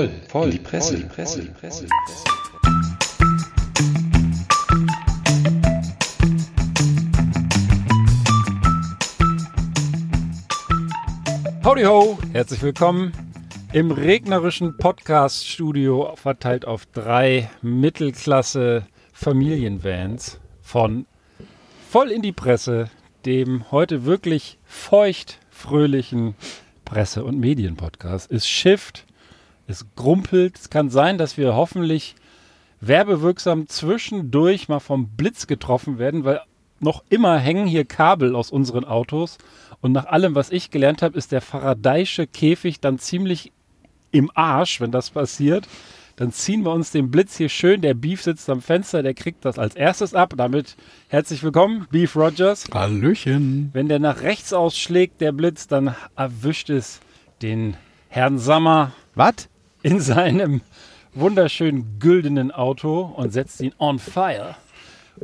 voll, voll, in die Presse, voll, die Presse, die Presse. Howdy ho, herzlich willkommen im regnerischen Podcast-Studio verteilt auf drei Mittelklasse Familienvans von Voll in die Presse, dem heute wirklich feucht fröhlichen Presse- und Medienpodcast. Es schifft, es grumpelt. Es kann sein, dass wir hoffentlich werbewirksam zwischendurch mal vom Blitz getroffen werden, weil noch immer hängen hier Kabel aus unseren Autos. Und nach allem, was ich gelernt habe, ist der Faradayische Käfig dann ziemlich im Arsch, wenn das passiert. Dann ziehen wir uns den Blitz hier schön. Der Beef sitzt am Fenster, der kriegt das als erstes ab. Damit herzlich willkommen, Beef Rogers. Hallöchen. Wenn der nach rechts ausschlägt, der Blitz, dann erwischt es den Herrn Sammer. Was? In seinem wunderschönen güldenen Auto und setzt ihn on fire.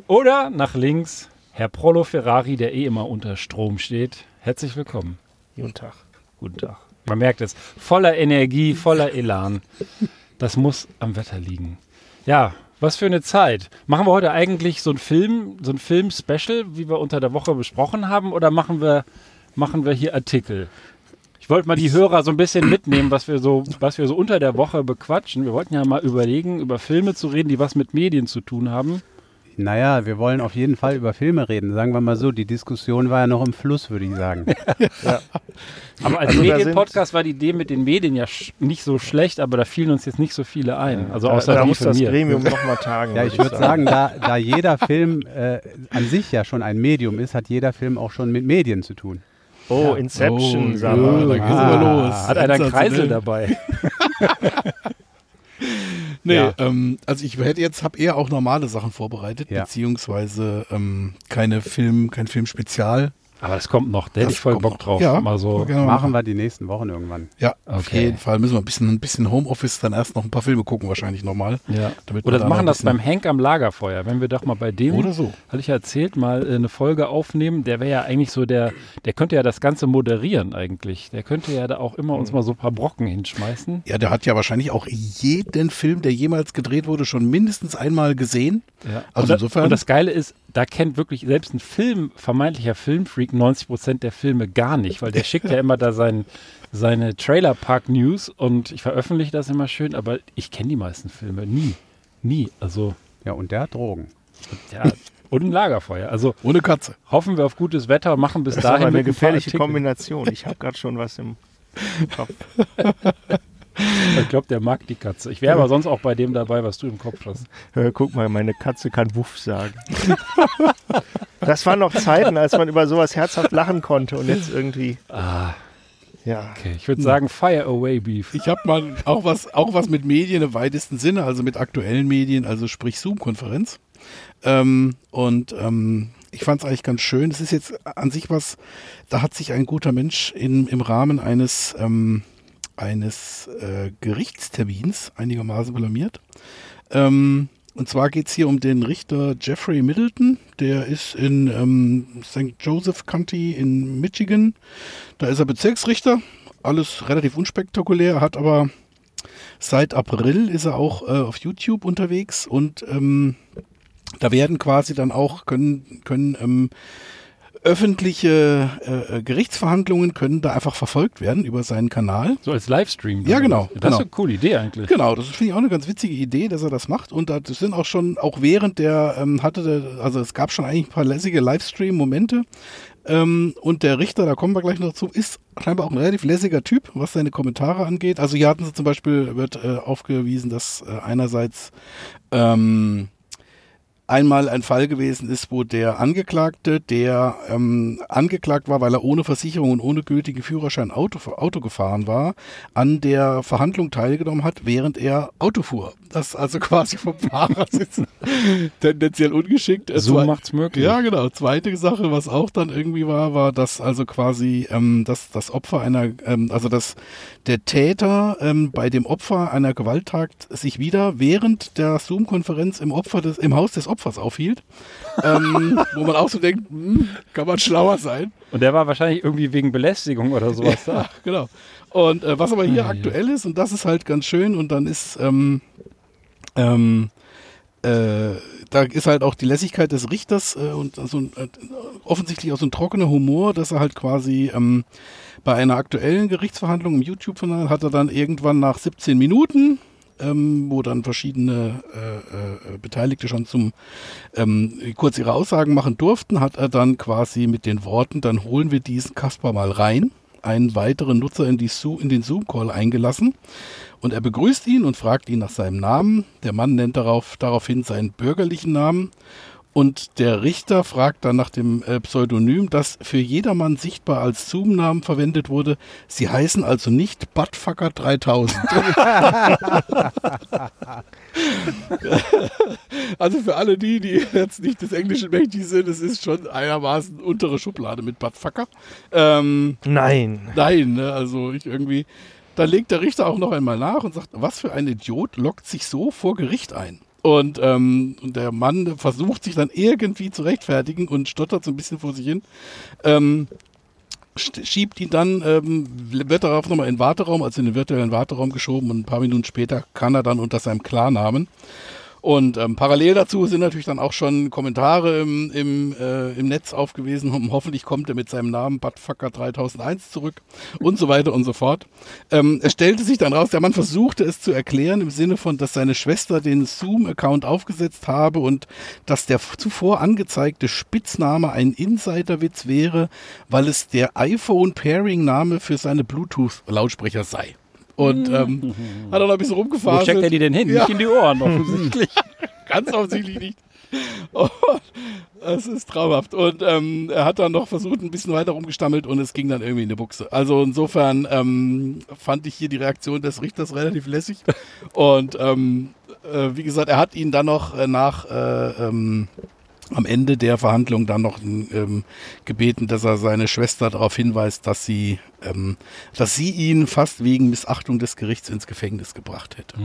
Oder nach links, Herr Prolo Ferrari, der eh immer unter Strom steht. Herzlich willkommen. Guten Tag. Guten Tag. Man merkt es. Voller Energie, voller Elan. Das muss am Wetter liegen. Ja, was für eine Zeit. Machen wir heute eigentlich so ein Film, so ein Film-Special, wie wir unter der Woche besprochen haben, oder machen wir, machen wir hier Artikel? Ich wollte mal die Hörer so ein bisschen mitnehmen, was wir so, was wir so unter der Woche bequatschen. Wir wollten ja mal überlegen, über Filme zu reden, die was mit Medien zu tun haben. Naja, wir wollen auf jeden Fall über Filme reden. Sagen wir mal so, die Diskussion war ja noch im Fluss, würde ich sagen. ja. Aber als also Medienpodcast war die Idee mit den Medien ja nicht so schlecht, aber da fielen uns jetzt nicht so viele ein. Also außer da, da muss das mir. Gremium nochmal tagen. Ja, ich würde sagen, da, da jeder Film äh, an sich ja schon ein Medium ist, hat jeder Film auch schon mit Medien zu tun. Oh, ja. Inception, oh, sag mal. Da geht's ah, los. Hat einer einen Kreisel dabei. Nee, ja. ähm, also ich hätte jetzt, habe eher auch normale Sachen vorbereitet, ja. beziehungsweise ähm, keine Film, kein Filmspezial. Aber das kommt noch, da hätte ich voll Bock noch. drauf. Ja, mal so machen, machen wir die nächsten Wochen irgendwann. Ja, okay. auf jeden Fall müssen wir ein bisschen, ein bisschen Homeoffice dann erst noch ein paar Filme gucken, wahrscheinlich nochmal. Ja. Oder da machen das beim Hank am Lagerfeuer, wenn wir doch mal bei dem, oder so. hatte ich ja erzählt, mal äh, eine Folge aufnehmen, der wäre ja eigentlich so der, der könnte ja das Ganze moderieren eigentlich. Der könnte ja da auch immer uns hm. mal so ein paar Brocken hinschmeißen. Ja, der hat ja wahrscheinlich auch jeden Film, der jemals gedreht wurde, schon mindestens einmal gesehen. Ja. Also und insofern. und das Geile ist, da kennt wirklich selbst ein Film, vermeintlicher Filmfreak 90 Prozent der Filme gar nicht, weil der schickt ja immer da sein, seine Trailer Park News und ich veröffentliche das immer schön, aber ich kenne die meisten Filme nie. Nie. Also. Ja, und der hat Drogen. Ja, und ein Lagerfeuer. Also ohne Katze. Hoffen wir auf gutes Wetter und machen bis das dahin. Das ist eine gefährliche Kombination. Ich habe gerade schon was im Kopf. Ich glaube, der mag die Katze. Ich wäre aber sonst auch bei dem dabei, was du im Kopf hast. Hör, guck mal, meine Katze kann Wuff sagen. das waren noch Zeiten, als man über sowas herzhaft lachen konnte und jetzt irgendwie. Ah. Ja. Okay, ich würde sagen, fire away, Beef. Ich habe mal auch was, auch was mit Medien im weitesten Sinne, also mit aktuellen Medien, also sprich Zoom-Konferenz. Ähm, und ähm, ich fand es eigentlich ganz schön. Es ist jetzt an sich was, da hat sich ein guter Mensch in, im Rahmen eines ähm, eines äh, Gerichtstermins einigermaßen blamiert. Ähm, und zwar geht es hier um den Richter Jeffrey Middleton. Der ist in ähm, St. Joseph County in Michigan. Da ist er Bezirksrichter. Alles relativ unspektakulär, hat aber seit April ist er auch äh, auf YouTube unterwegs und ähm, da werden quasi dann auch, können, können ähm, öffentliche äh, äh, Gerichtsverhandlungen können da einfach verfolgt werden über seinen Kanal. So als Livestream. Ja, genau. Das genau. ist eine coole Idee eigentlich. Genau, das finde ich auch eine ganz witzige Idee, dass er das macht. Und das sind auch schon, auch während der ähm, hatte, der, also es gab schon eigentlich ein paar lässige Livestream-Momente. Ähm, und der Richter, da kommen wir gleich noch dazu, ist scheinbar auch ein relativ lässiger Typ, was seine Kommentare angeht. Also hier hatten sie zum Beispiel, wird äh, aufgewiesen, dass äh, einerseits ähm, einmal ein Fall gewesen ist, wo der Angeklagte, der ähm, angeklagt war, weil er ohne Versicherung und ohne gültigen Führerschein Auto, Auto gefahren war, an der Verhandlung teilgenommen hat, während er Auto fuhr. Das also quasi vom Fahrersitz tendenziell ungeschickt. So macht's möglich. Ja, genau. Zweite Sache, was auch dann irgendwie war, war, dass also quasi ähm, dass das Opfer einer, ähm, also dass der Täter ähm, bei dem Opfer einer Gewalttat sich wieder während der Zoom-Konferenz im Opfer des, im Haus des Opfers aufhielt. ähm, wo man auch so denkt, hm, kann man schlauer sein. Und der war wahrscheinlich irgendwie wegen Belästigung oder sowas da. Ja, genau. Und äh, was aber hier aktuell ist, und das ist halt ganz schön, und dann ist, ähm, ähm, äh, da ist halt auch die Lässigkeit des Richters äh, und so ein, äh, offensichtlich auch so ein trockener Humor, dass er halt quasi ähm, bei einer aktuellen Gerichtsverhandlung im YouTube-Kanal hat er dann irgendwann nach 17 Minuten ähm, wo dann verschiedene äh, äh, Beteiligte schon zum ähm, kurz ihre Aussagen machen durften, hat er dann quasi mit den Worten, dann holen wir diesen Kasper mal rein, einen weiteren Nutzer in, in den Zoom-Call eingelassen. Und er begrüßt ihn und fragt ihn nach seinem Namen. Der Mann nennt darauf, daraufhin seinen bürgerlichen Namen. Und der Richter fragt dann nach dem äh, Pseudonym, das für jedermann sichtbar als Zoom-Namen verwendet wurde. Sie heißen also nicht Buttfucker 3000. also für alle die, die jetzt nicht des Englischen mächtig sind, es ist schon einigermaßen untere Schublade mit Buttfucker. Ähm, Nein. Nein, ne, also ich irgendwie. Da legt der Richter auch noch einmal nach und sagt, was für ein Idiot lockt sich so vor Gericht ein? Und, ähm, der Mann versucht sich dann irgendwie zu rechtfertigen und stottert so ein bisschen vor sich hin. Ähm, schiebt ihn dann, ähm, wird darauf nochmal in den Warteraum, also in den virtuellen Warteraum geschoben und ein paar Minuten später kann er dann unter seinem Klarnamen. Und ähm, parallel dazu sind natürlich dann auch schon Kommentare im, im, äh, im Netz aufgewiesen. Ho- Hoffentlich kommt er mit seinem Namen Buttfucker 3001 zurück und so weiter und so fort. Ähm, es stellte sich dann raus, der Mann versuchte es zu erklären im Sinne von, dass seine Schwester den Zoom-Account aufgesetzt habe und dass der zuvor angezeigte Spitzname ein Insiderwitz wäre, weil es der iPhone-Pairing-Name für seine Bluetooth-Lautsprecher sei. Und ähm, hat er noch ein bisschen Wo rumgefahren. steckt er die denn hin? Ja. Nicht in die Ohren, offensichtlich. Ganz offensichtlich nicht. Und es ist traumhaft. Und ähm, er hat dann noch versucht, ein bisschen weiter rumgestammelt und es ging dann irgendwie in die Buchse. Also insofern ähm, fand ich hier die Reaktion des Richters relativ lässig. Und ähm, äh, wie gesagt, er hat ihn dann noch äh, nach äh, ähm, am Ende der Verhandlung dann noch ähm, gebeten, dass er seine Schwester darauf hinweist, dass sie, ähm, dass sie ihn fast wegen Missachtung des Gerichts ins Gefängnis gebracht hätte.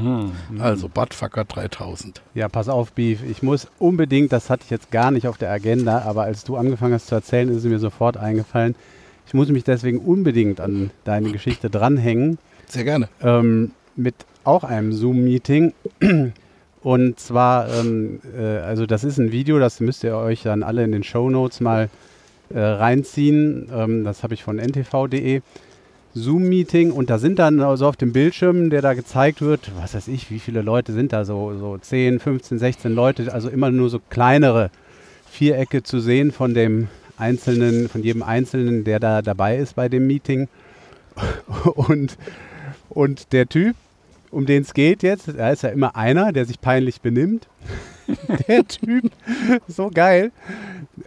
Also Buttfucker 3000. Ja, pass auf, Beef. Ich muss unbedingt, das hatte ich jetzt gar nicht auf der Agenda, aber als du angefangen hast zu erzählen, ist es mir sofort eingefallen. Ich muss mich deswegen unbedingt an deine Geschichte dranhängen. Sehr gerne. ähm, mit auch einem Zoom-Meeting. Und zwar, ähm, äh, also das ist ein Video, das müsst ihr euch dann alle in den Show Notes mal äh, reinziehen. Ähm, das habe ich von ntv.de. Zoom-Meeting und da sind dann so auf dem Bildschirm, der da gezeigt wird, was weiß ich, wie viele Leute sind da, so, so 10, 15, 16 Leute, also immer nur so kleinere Vierecke zu sehen von dem einzelnen, von jedem Einzelnen, der da dabei ist bei dem Meeting. Und, und der Typ, um den es geht jetzt, da ist ja immer einer, der sich peinlich benimmt. der Typ, so geil.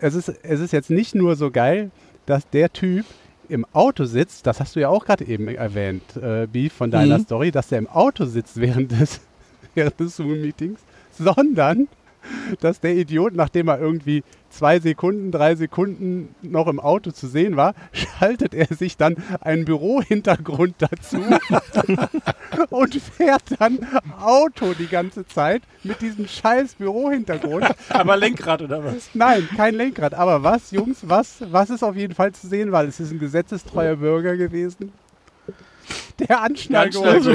Es ist, es ist jetzt nicht nur so geil, dass der Typ im Auto sitzt, das hast du ja auch gerade eben erwähnt, äh, Beef, von deiner Mhm. Story, dass der im Auto sitzt während des, während des Zoom-Meetings, sondern dass der Idiot, nachdem er irgendwie zwei Sekunden, drei Sekunden noch im Auto zu sehen war, schaltet er sich dann einen Bürohintergrund dazu und fährt dann Auto die ganze Zeit mit diesem scheiß Bürohintergrund. Aber Lenkrad oder was? Nein, kein Lenkrad. Aber was, Jungs, was, was ist auf jeden Fall zu sehen, weil es ist ein gesetzestreuer Bürger gewesen. Der Anschnallgurt.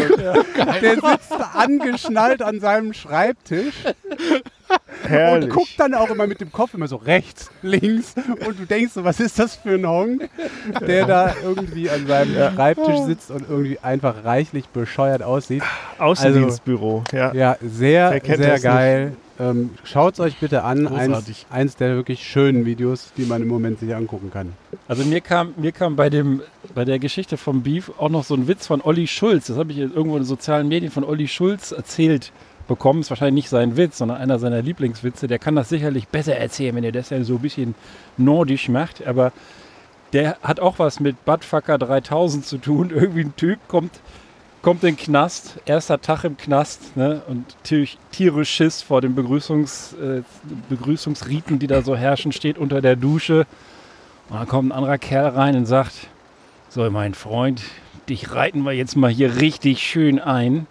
Der sitzt angeschnallt an seinem Schreibtisch und Herrlich. guckt dann auch immer mit dem Kopf immer so rechts, links und du denkst so, was ist das für ein Honk, der da irgendwie an seinem Schreibtisch sitzt und irgendwie einfach reichlich bescheuert aussieht. Außendienstbüro. ja. Ja, sehr, sehr geil. Ähm, Schaut es euch bitte an. Eins, eins der wirklich schönen Videos, die man im Moment sich angucken kann. Also mir kam, mir kam bei, dem, bei der Geschichte vom Beef auch noch so ein Witz von Olli Schulz. Das habe ich irgendwo in den sozialen Medien von Olli Schulz erzählt bekommen. Ist wahrscheinlich nicht sein Witz, sondern einer seiner Lieblingswitze. Der kann das sicherlich besser erzählen, wenn er das ja so ein bisschen nordisch macht. Aber der hat auch was mit Buttfucker 3000 zu tun. Irgendwie ein Typ kommt, kommt in den Knast, erster Tag im Knast ne? und tierisch, tierisch Schiss vor den Begrüßungs, äh, Begrüßungsriten, die da so herrschen, steht unter der Dusche. Und dann kommt ein anderer Kerl rein und sagt, so mein Freund, dich reiten wir jetzt mal hier richtig schön ein.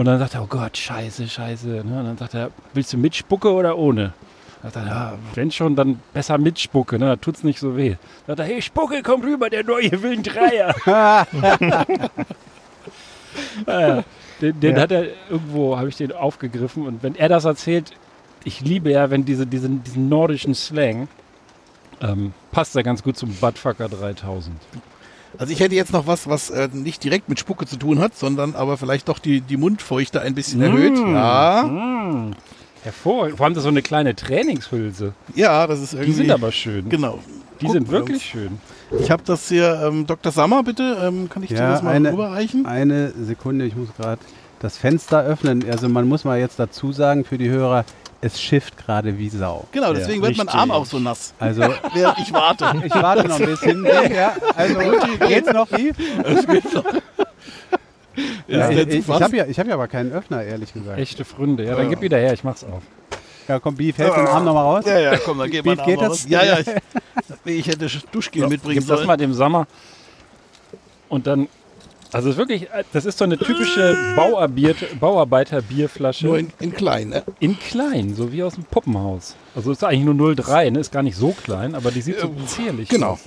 Und dann sagt er, oh Gott, scheiße, scheiße. Ne? Und dann sagt er, willst du mit Spucke oder ohne? Sagt er, ja, wenn schon, dann besser mit Spucke, ne? da tut's nicht so weh. Sagt er, hey Spucke, komm rüber, der neue will einen Dreier. ja, den den Ja. hat er irgendwo, habe ich den aufgegriffen. Und wenn er das erzählt, ich liebe ja, wenn diese, diesen, diesen nordischen Slang, ähm, passt er ganz gut zum Buttfucker 3000. Also ich hätte jetzt noch was, was äh, nicht direkt mit Spucke zu tun hat, sondern aber vielleicht doch die, die Mundfeuchte ein bisschen erhöht. Ja, Mm, hervorragend. Vor allem das so eine kleine Trainingshülse. ja, das ist irgendwie. Die sind aber schön. Genau. Die Guck sind wirklich schön. Ich habe das hier, ähm, Dr. Sammer, bitte, ähm, kann ich dir Ja, das mal eine- rüberreichen? Eine Sekunde, ich muss gerade das Fenster öffnen. Also man muss mal jetzt dazu sagen für die Hörer, es schifft gerade wie Sau. Genau, deswegen wird mein. Arm auch so nass, Also während ich warte. ich warte noch ein bisschen. Ja, also geht's noch, Yves? Das geht doch. Ja, ich ich, habe ja, ich hab ja aber keinen Öffner, ehrlich gesagt. Echte Fründe. Ja, dann gib wieder her, ich mach's auf. Ja, komm, Beef, helf den Arm nochmal raus. Ja, ja, komm, dann geht Wie mein Arm geht raus. das? Ja, ja, ich, ich hätte Duschgel mitbringen Gib das sollen. mal dem Sommer. Und dann, also es ist wirklich, das ist so eine typische Bauarbiert- Bauarbeiter-Bierflasche Nur in, in, in klein, ne? klein, so wie aus dem Puppenhaus. Also ist eigentlich nur 0,3, ne? ist gar nicht so klein, aber die sieht so Äh, zierlich Genau. aus.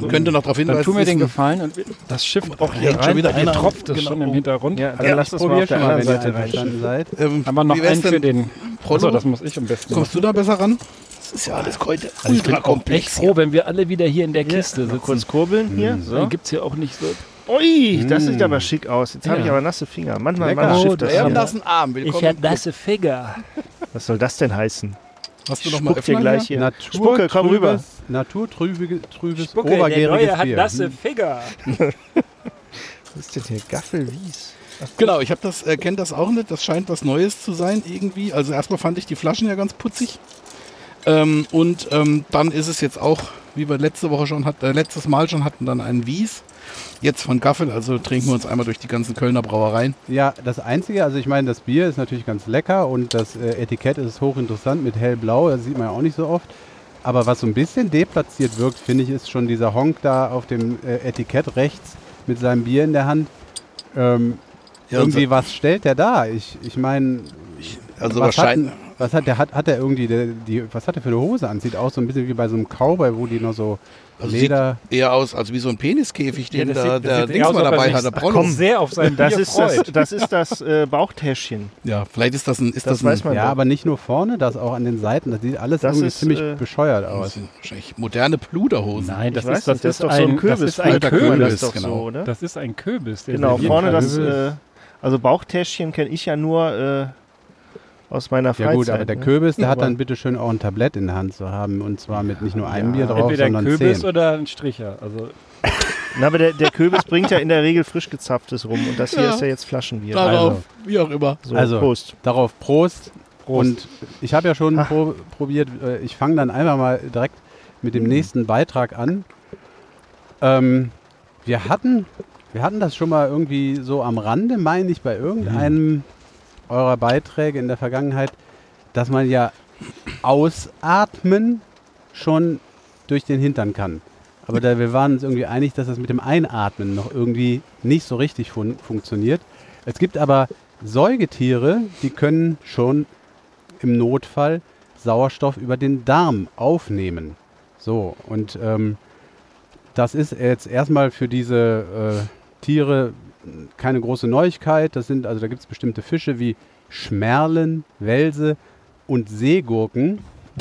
Man könnte noch darauf Dann hinweisen, tu mir den Gefallen und das schifft auch hier hängt schon rein. wieder einer. tropft es Genau. schon im Hintergrund. Ja, dann Ja, lass das mal auf der schon mal, anderen wenn ihr Seite rein. seid. ähm, Haben wir noch einen für den. Achso, das muss ich am besten Kommst du da besser ran? Das ist ja alles heute Also ich bin ultra auch echt komplex. froh, wenn wir alle wieder hier in der Kiste Mal sitzen. kurz kurbeln hier. So. So. Dann gibt es hier auch nicht so. Ui, das Mm. sieht aber schick aus. Jetzt habe ich Ja. aber nasse Finger. Manchmal, Lecker. Oh, schifft das. Wir haben einen Arm. Willkommen. im Club. Finger. Was soll das denn heißen? Hast du noch mal Spuck dir gleich hier? Natur Spucke, komm rüber. Naturtrübes, trübes, Spucke, der obergäriges Neue hat Bier. nasse Finger. Was ist denn hier? Gaffelwies. Genau, ich habe das, äh, kenne das auch nicht. Das scheint was Neues zu sein irgendwie. Also erstmal fand ich die Flaschen ja ganz putzig. Ähm, und ähm, dann ist es jetzt auch, wie wir letzte Woche schon hatten, äh, letztes Mal schon hatten, dann einen Wies. Jetzt von Gaffel, also trinken wir uns einmal durch die ganzen Kölner Brauereien. Ja, das Einzige, also ich meine, das Bier ist natürlich ganz lecker und das äh, Etikett ist hochinteressant mit hellblau, das sieht man ja auch nicht so oft. Aber was so ein bisschen deplatziert wirkt, finde ich, ist schon dieser Honk da auf dem äh, Etikett rechts mit seinem Bier in der Hand. Ähm, Ja, irgendwie, was stellt der da? Ich, ich meine, Also was, hat, was hat der? Hat, hat der irgendwie, der, die, was hat der für eine Hose an? Sieht aus so ein bisschen wie bei so einem Cowboy, wo die noch so Also sieht Leder... eher aus, als wie so ein Peniskäfig, den da, der sieht Dings mal dabei hat, der Prollo. komm, sehr auf sein Das ist das, das, ist das äh, Bauchtäschchen. Ja, vielleicht ist das ein, ist Das das, ein, weiß man. Ja, doch. aber nicht nur vorne, das auch an den Seiten. Das sieht alles Das irgendwie ist, ziemlich äh, bescheuert das aus. sind wahrscheinlich moderne Pluderhosen. Nein, das Ich weiß ist, das nicht, das ist doch so ein ein Kürbis. Das ist ein Kürbis. das genau. so? Das ist ein Kürbis. Genau, vorne das, äh, also Bauchtäschchen kenne ich ja nur äh, aus meiner Freizeit. Ja gut, aber der ne? Kürbis, der hat dann bitte schön auch ein Tablett in der Hand zu haben und zwar mit nicht nur einem Ja, Bier drauf, Entweder ein sondern Kürbis zehn. oder ein Stricher. Also Na, aber der, der Kürbis bringt ja in der Regel frisch gezapftes rum und das hier Ja. ist ja jetzt Flaschenbier. Darauf, Also. wie auch immer. So, Also, Prost. Darauf Prost. Prost. Und ich habe ja schon pro probiert, äh, ich fange dann einfach mal direkt mit dem nächsten Beitrag an. Ähm, wir, hatten, wir hatten das schon mal irgendwie so am Rande, meine ich, bei irgendeinem eurer Beiträge in der Vergangenheit, dass man ja ausatmen schon durch den Hintern kann. Aber da, wir waren uns irgendwie einig, dass das mit dem Einatmen noch irgendwie nicht so richtig fun funktioniert. Es gibt aber Säugetiere, die können schon im Notfall Sauerstoff über den Darm aufnehmen. So, und ähm, das ist jetzt erstmal für diese äh, Tiere keine große Neuigkeit. Das sind, also da gibt es bestimmte Fische wie Schmerlen, Welse und Seegurken,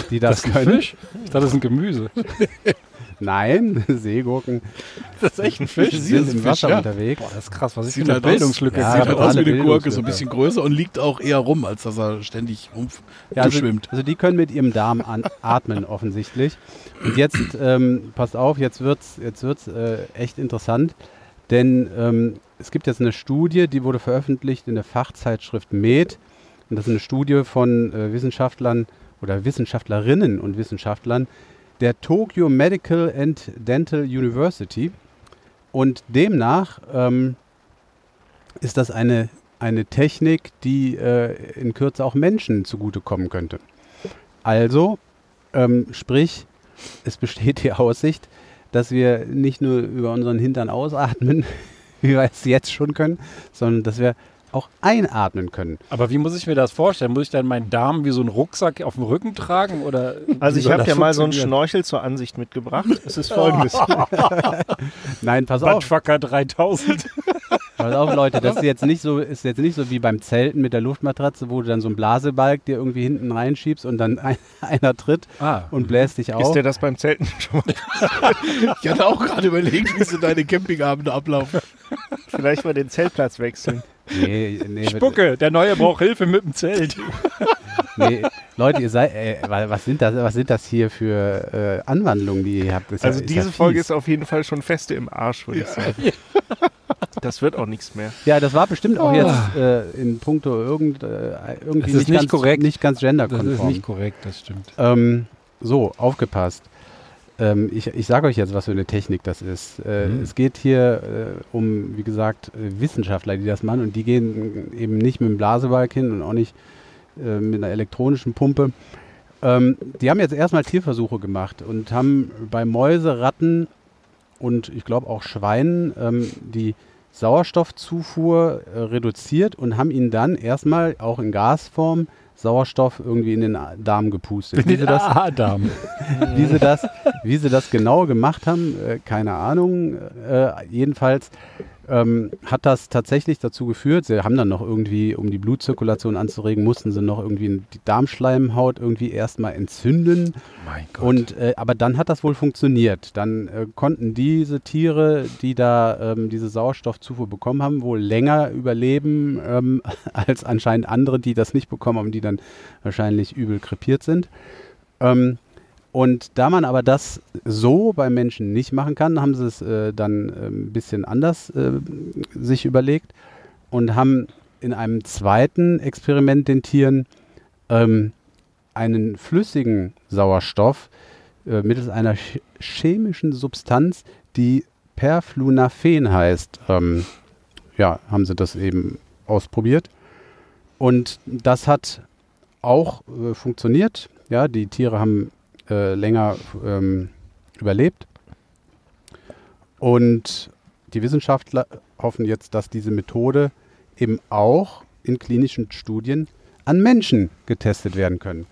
die das, das ist ein können. Fisch? Ich dachte, das ist ein Gemüse. Nein, Seegurken Das ist echt ein Fisch. sind im Fisch, Wasser ja. unterwegs. Boah, das ist krass. Was ist Sieht für eine halt Bildungslücke? Ja, Sieht halt aus wie eine Gurke, so ein bisschen größer und liegt auch eher rum, als dass er ständig rum Ja, also, schwimmt. also die können mit ihrem Darm an, atmen offensichtlich. Und jetzt, ähm, passt auf, jetzt wird es jetzt wird's, äh, echt interessant, denn ähm, es gibt jetzt eine Studie, die wurde veröffentlicht in der Fachzeitschrift Med. Und das ist eine Studie von äh, Wissenschaftlern oder Wissenschaftlerinnen und Wissenschaftlern der Tokyo Medical and Dental University. Und demnach ähm, ist das eine, eine Technik, die äh, in Kürze auch Menschen zugutekommen könnte. Also, ähm, sprich, es besteht die Aussicht, dass wir nicht nur über unseren Hintern ausatmen, wie wir es jetzt schon können, sondern dass wir auch einatmen können. Aber wie muss ich mir das vorstellen? Muss ich dann meinen Darm wie so einen Rucksack auf dem Rücken tragen? Oder Also ich habe ja mal so einen? Schnorchel zur Ansicht mitgebracht. Es ist folgendes. Nein, pass auf, Buttfucker 3000. pass auf, Leute, das ist jetzt nicht so, ist jetzt nicht so wie beim Zelten mit der Luftmatratze, wo du dann so einen Blasebalg dir irgendwie hinten reinschiebst und dann ein, einer tritt ah, und bläst dich Ist auf. dir das beim Zelten schon mal? Ich hatte auch gerade überlegt, wie so deine Campingabende ablaufen. Vielleicht mal den Zeltplatz wechseln. Nee, nee, Spucke, der Neue braucht Hilfe mit dem Zelt. nee, Leute, ihr seid, äh, wa- was sind das, was sind das hier für äh, Anwandlungen, die ihr habt? Das ist Also ja, ist diese ja Folge ist auf jeden Fall schon feste im Arsch, würde ich sagen. Das wird auch nichts mehr. Ja, das war bestimmt auch jetzt äh, in puncto irgend, äh, irgendwie Das ist nicht, nicht ganz, korrekt. nicht ganz Das genderkonform. ist nicht korrekt, das stimmt. Ähm, so, aufgepasst. Ähm, ich ich sage euch jetzt, was für eine Technik das ist. Äh, Mhm. Es geht hier äh, um, wie gesagt, äh, Wissenschaftler, die das machen und die gehen eben nicht mit dem Blasebalg hin und auch nicht äh, mit einer elektronischen Pumpe. Ähm, die haben jetzt erstmal Tierversuche gemacht und haben bei Mäuse, Ratten und ich glaube auch Schweinen ähm, die Sauerstoffzufuhr äh, reduziert und haben ihnen dann erstmal auch in Gasform Sauerstoff irgendwie in den Darm gepustet. Wie sie das, Adam. wie sie das, wie sie das genau gemacht haben, äh, keine Ahnung. Äh, jedenfalls ähm, hat das tatsächlich dazu geführt, sie haben dann noch irgendwie, um die Blutzirkulation anzuregen, mussten sie noch irgendwie die Darmschleimhaut irgendwie erstmal entzünden. Mein Gott. Und, äh, aber dann hat das wohl funktioniert. Dann äh, konnten diese Tiere, die da ähm, diese Sauerstoffzufuhr bekommen haben, wohl länger überleben ähm, als anscheinend andere, die das nicht bekommen haben, die dann wahrscheinlich übel krepiert sind. Ähm, und da man aber das so bei Menschen nicht machen kann, haben sie es äh, dann äh, ein bisschen anders äh, sich überlegt und haben in einem zweiten Experiment den Tieren ähm, einen flüssigen Sauerstoff äh, mittels einer ch chemischen Substanz, die Perflunafen heißt, ähm, ja, haben sie das eben ausprobiert. Und das hat auch äh, funktioniert. Ja, die Tiere haben äh, länger ähm, überlebt. Und die Wissenschaftler hoffen jetzt, dass diese Methode eben auch in klinischen Studien an Menschen getestet werden können.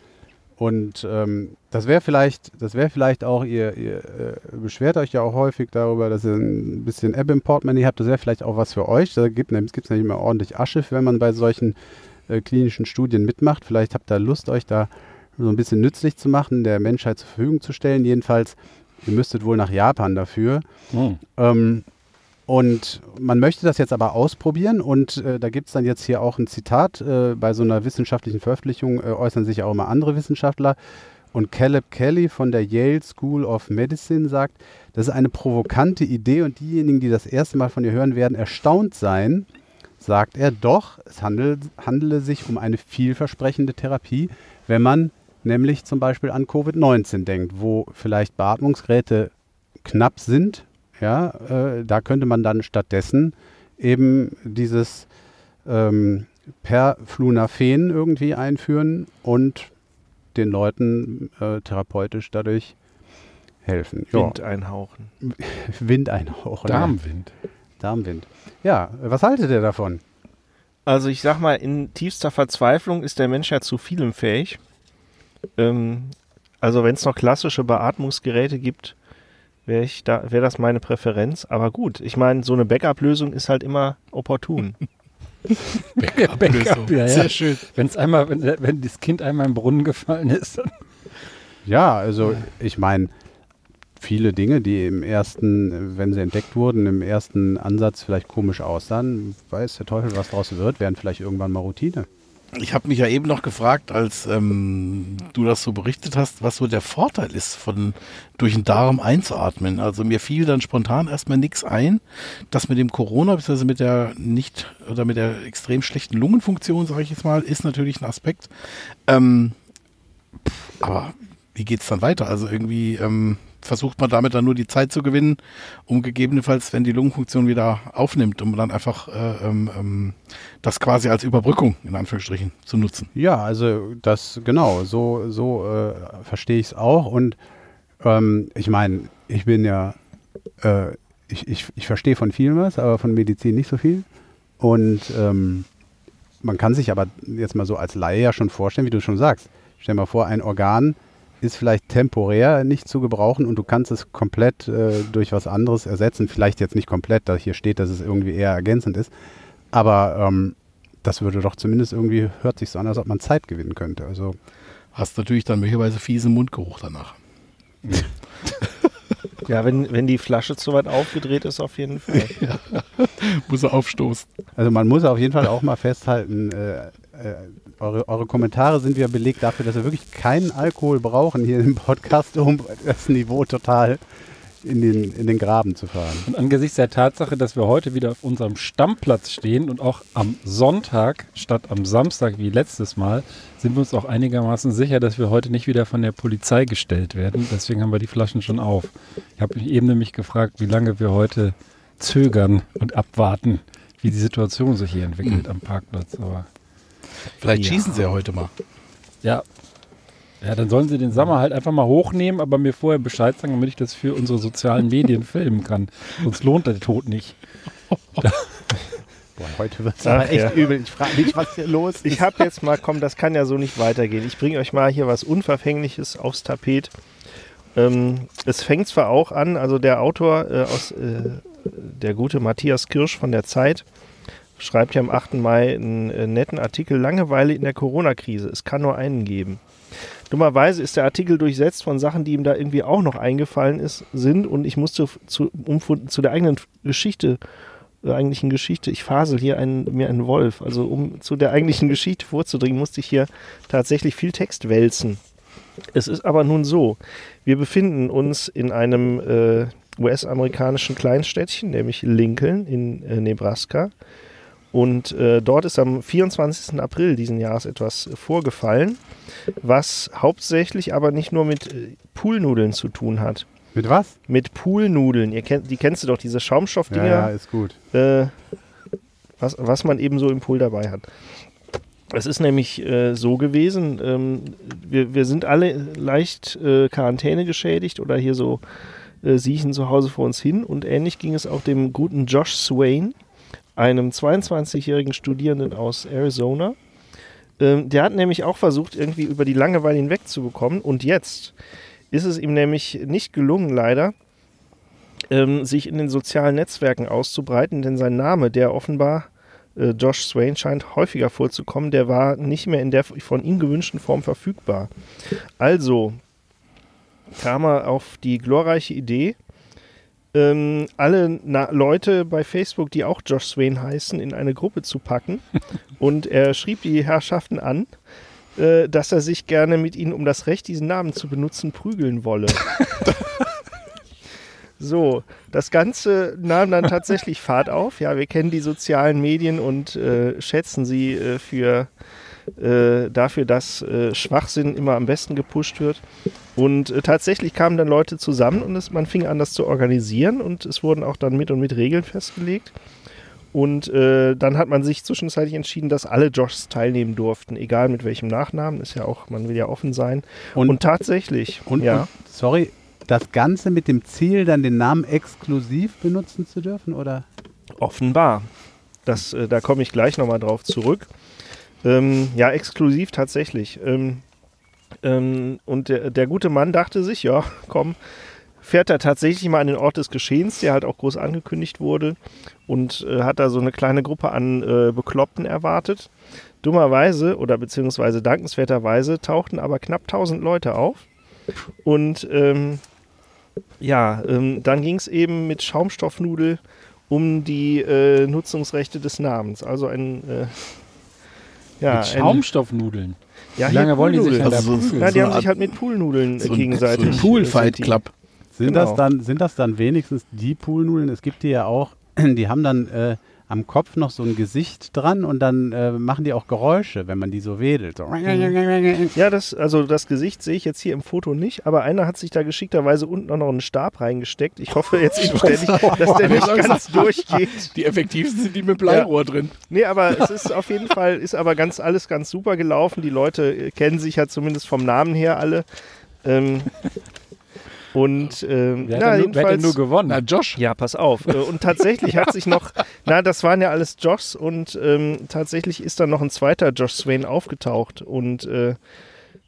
Und ähm, das wäre vielleicht, das wäre vielleicht auch, ihr, ihr äh, beschwert euch ja auch häufig darüber, dass ihr ein bisschen App im Portemonnaie habt. Das wäre vielleicht auch was für euch. Da gibt es nämlich immer ordentlich Asche, wenn man bei solchen äh, klinischen Studien mitmacht. Vielleicht habt ihr Lust, euch da so ein bisschen nützlich zu machen, der Menschheit zur Verfügung zu stellen. Jedenfalls, ihr müsstet wohl nach Japan dafür. Hm. Ähm, und man möchte das jetzt aber ausprobieren und äh, da gibt es dann jetzt hier auch ein Zitat. Äh, bei so einer wissenschaftlichen Veröffentlichung äh, äußern sich auch immer andere Wissenschaftler. Und Caleb Kelly von der Yale School of Medicine sagt, das ist eine provokante Idee und diejenigen, die das erste Mal von ihr hören, werden erstaunt sein, sagt er. Doch, es handel, handele sich um eine vielversprechende Therapie, wenn man nämlich zum Beispiel an Covid-19 denkt, wo vielleicht Beatmungsgeräte knapp sind. Ja, äh, da könnte man dann stattdessen eben dieses ähm, Perflunafen irgendwie einführen und den Leuten äh, therapeutisch dadurch helfen. Wind einhauchen. Wind einhauchen. Darmwind. Darmwind. Ja, was haltet ihr davon? Also ich sag mal, in tiefster Verzweiflung ist der Mensch ja zu vielem fähig. Ähm, also wenn es noch klassische Beatmungsgeräte gibt, wäre ich da, wäre das meine Präferenz. Aber gut, ich meine, so eine Backup-Lösung ist halt immer opportun. Backup, ja, ja. Sehr schön. Wenn's einmal, wenn, wenn das Kind einmal im Brunnen gefallen ist, dann Ja, also ich meine, viele Dinge, die im ersten, wenn sie entdeckt wurden, im ersten Ansatz vielleicht komisch aussahen, weiß der Teufel, was daraus wird, werden vielleicht irgendwann mal Routine. Ich habe mich ja eben noch gefragt, als ähm, du das so berichtet hast, was so der Vorteil ist, von durch den Darm einzuatmen. Also mir fiel dann spontan erstmal nichts ein. Das mit dem Corona, beziehungsweise mit der nicht oder mit der extrem schlechten Lungenfunktion, sage ich jetzt mal, ist natürlich ein Aspekt. Ähm, aber wie geht's dann weiter? Also irgendwie ähm, versucht man damit dann nur die Zeit zu gewinnen, um gegebenenfalls, wenn die Lungenfunktion wieder aufnimmt, um dann einfach äh, ähm, ähm, das quasi als Überbrückung in Anführungsstrichen zu nutzen. Ja, also das genau, so, so äh, verstehe ich es auch. Und ähm, ich meine, ich bin ja, äh, ich, ich, ich verstehe von vielem was, aber von Medizin nicht so viel. Und ähm, man kann sich aber jetzt mal so als Laie ja schon vorstellen, wie du schon sagst. Stell mal vor, ein Organ ist vielleicht temporär nicht zu gebrauchen und du kannst es komplett äh, durch was anderes ersetzen. Vielleicht jetzt nicht komplett, da hier steht, dass es irgendwie eher ergänzend ist. Aber ähm, das würde doch zumindest irgendwie, hört sich so an, als ob man Zeit gewinnen könnte. Also Hast natürlich dann möglicherweise fiesen Mundgeruch danach. Ja, wenn, wenn die Flasche zu weit aufgedreht ist, auf jeden Fall. Muss er aufstoßen. Also man muss auf jeden Fall auch mal festhalten, äh, äh, eure, eure Kommentare sind ja belegt dafür, dass wir wirklich keinen Alkohol brauchen hier im Podcast, um das Niveau total in den, in den Graben zu fahren. Und angesichts der Tatsache, dass wir heute wieder auf unserem Stammplatz stehen und auch am Sonntag statt am Samstag wie letztes Mal, sind wir uns auch einigermaßen sicher, dass wir heute nicht wieder von der Polizei gestellt werden. Deswegen haben wir die Flaschen schon auf. Ich habe mich eben nämlich gefragt, wie lange wir heute zögern und abwarten, wie die Situation sich hier entwickelt am Parkplatz. Aber Vielleicht Ja. schießen sie ja heute mal. ja. Ja, dann sollen sie den Sommer halt einfach mal hochnehmen, aber mir vorher Bescheid sagen, damit ich das für unsere sozialen Medien filmen kann. Sonst lohnt der Tod nicht. Boah, heute wird es aber echt ja. übel. Ich frage mich, was hier los ist. Ich habe jetzt mal, komm, das kann ja so nicht weitergehen. Ich bringe euch mal hier was Unverfängliches aufs Tapet. Ähm, es fängt zwar auch an, also der Autor äh, aus, äh, der gute Matthias Kirsch von der Zeit, schreibt ja am 8. Mai einen äh, netten Artikel Langeweile in der Corona-Krise. Es kann nur einen geben. Dummerweise ist der Artikel durchsetzt von Sachen, die ihm da irgendwie auch noch eingefallen ist, sind und ich musste zu, um zu der eigenen Geschichte, äh, eigentlichen Geschichte, ich fasel hier einen, mir einen Wolf, also um zu der eigentlichen Geschichte vorzudringen, musste ich hier tatsächlich viel Text wälzen. Es ist aber nun so, wir befinden uns in einem äh, US-amerikanischen Kleinstädtchen, nämlich Lincoln in äh, Nebraska. Und äh, dort ist am 24. April diesen Jahres etwas vorgefallen, was hauptsächlich aber nicht nur mit äh, Poolnudeln zu tun hat. Mit was? Mit Poolnudeln. Ihr kennt, die kennst du doch, diese Ja, Schaumstoffdinger, ja, ist gut. äh, was, was man eben so im Pool dabei hat. Es ist nämlich äh, so gewesen, ähm, wir, wir sind alle leicht äh, Quarantäne geschädigt oder hier so äh, siechen zu Hause vor uns hin und ähnlich ging es auch dem guten Josh Swain, einem 22-jährigen Studierenden aus Arizona. Ähm, der hat nämlich auch versucht, irgendwie über die Langeweile hinwegzubekommen und jetzt ist es ihm nämlich nicht gelungen, leider, ähm, sich in den sozialen Netzwerken auszubreiten, denn sein Name, der offenbar äh, Josh Swain scheint häufiger vorzukommen, der war nicht mehr in der von ihm gewünschten Form verfügbar. Also kam er auf die glorreiche Idee, ähm, alle Na Leute bei Facebook, die auch Josh Swain heißen, in eine Gruppe zu packen. Und er schrieb die Herrschaften an, äh, dass er sich gerne mit ihnen, um das Recht, diesen Namen zu benutzen, prügeln wolle. So, das Ganze nahm dann tatsächlich Fahrt auf. Ja, wir kennen die sozialen Medien und äh, schätzen sie äh, für äh, dafür, dass äh, Schwachsinn immer am besten gepusht wird. Und äh, tatsächlich kamen dann Leute zusammen und es, man fing an, das zu organisieren und es wurden auch dann mit und mit Regeln festgelegt. Und äh, dann hat man sich zwischenzeitlich entschieden, dass alle Joshs teilnehmen durften, egal mit welchem Nachnamen. Ist ja auch, man will ja offen sein. Und- Und, tatsächlich, Und, ja. und sorry, das Ganze mit dem Ziel, dann den Namen exklusiv benutzen zu dürfen, oder? Offenbar. Das, äh, da komme ich gleich nochmal drauf zurück. Ähm, ja, exklusiv tatsächlich. Ähm, ähm, und der, der gute Mann dachte sich, ja, komm, fährt er tatsächlich mal an den Ort des Geschehens, der halt auch groß angekündigt wurde, und äh, hat da so eine kleine Gruppe an äh, Bekloppten erwartet. Dummerweise oder beziehungsweise dankenswerterweise tauchten aber knapp 1000 Leute auf. Und ähm, ja, ähm, dann ging es eben mit Schaumstoffnudel um die äh, Nutzungsrechte des Namens. Also ein. Ja, Mit Schaumstoffnudeln. ja, Wie lange wollen die sich denn da Also so- prügeln? Ja, die so haben sich halt mit Poolnudeln So gegenseitig. so ein Pool-Fight äh, Club. Sind, Genau. das dann, sind das dann wenigstens die Poolnudeln? Es gibt die ja auch, die haben dann äh, am Kopf noch so ein Gesicht dran und dann äh, machen die auch Geräusche, wenn man die so wedelt. So. Ja, das, also das Gesicht sehe ich jetzt hier im Foto nicht, aber einer hat sich da geschickterweise unten auch noch einen Stab reingesteckt. Ich hoffe jetzt inständig, dass der nicht ganz durchgeht. Die effektivsten sind die mit Bleirohr drin. Nee, aber es ist auf jeden Fall, ist aber ganz alles ganz super gelaufen. Die Leute äh, kennen sich ja zumindest vom Namen her alle. Ähm, Und ähm, Wer, na, hat, denn nur, wer hat denn jedenfalls- nur gewonnen? Na, Josh. ja, pass auf. Äh, Und tatsächlich hat sich noch, na, das waren ja alles Joshs und ähm, tatsächlich ist dann noch ein zweiter Josh Swain aufgetaucht und äh,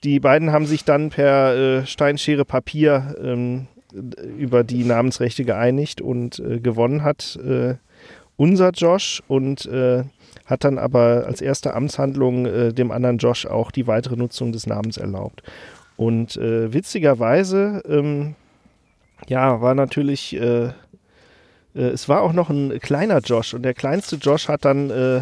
die beiden haben sich dann per äh, Steinschere Papier ähm, über die Namensrechte geeinigt und äh, gewonnen hat äh, unser Josh und äh, hat dann aber als erste Amtshandlung äh, dem anderen Josh auch die weitere Nutzung des Namens erlaubt. Und äh, witzigerweise, ähm, ja, war natürlich, äh, äh, es war auch noch ein kleiner Josh und der kleinste Josh hat dann, äh,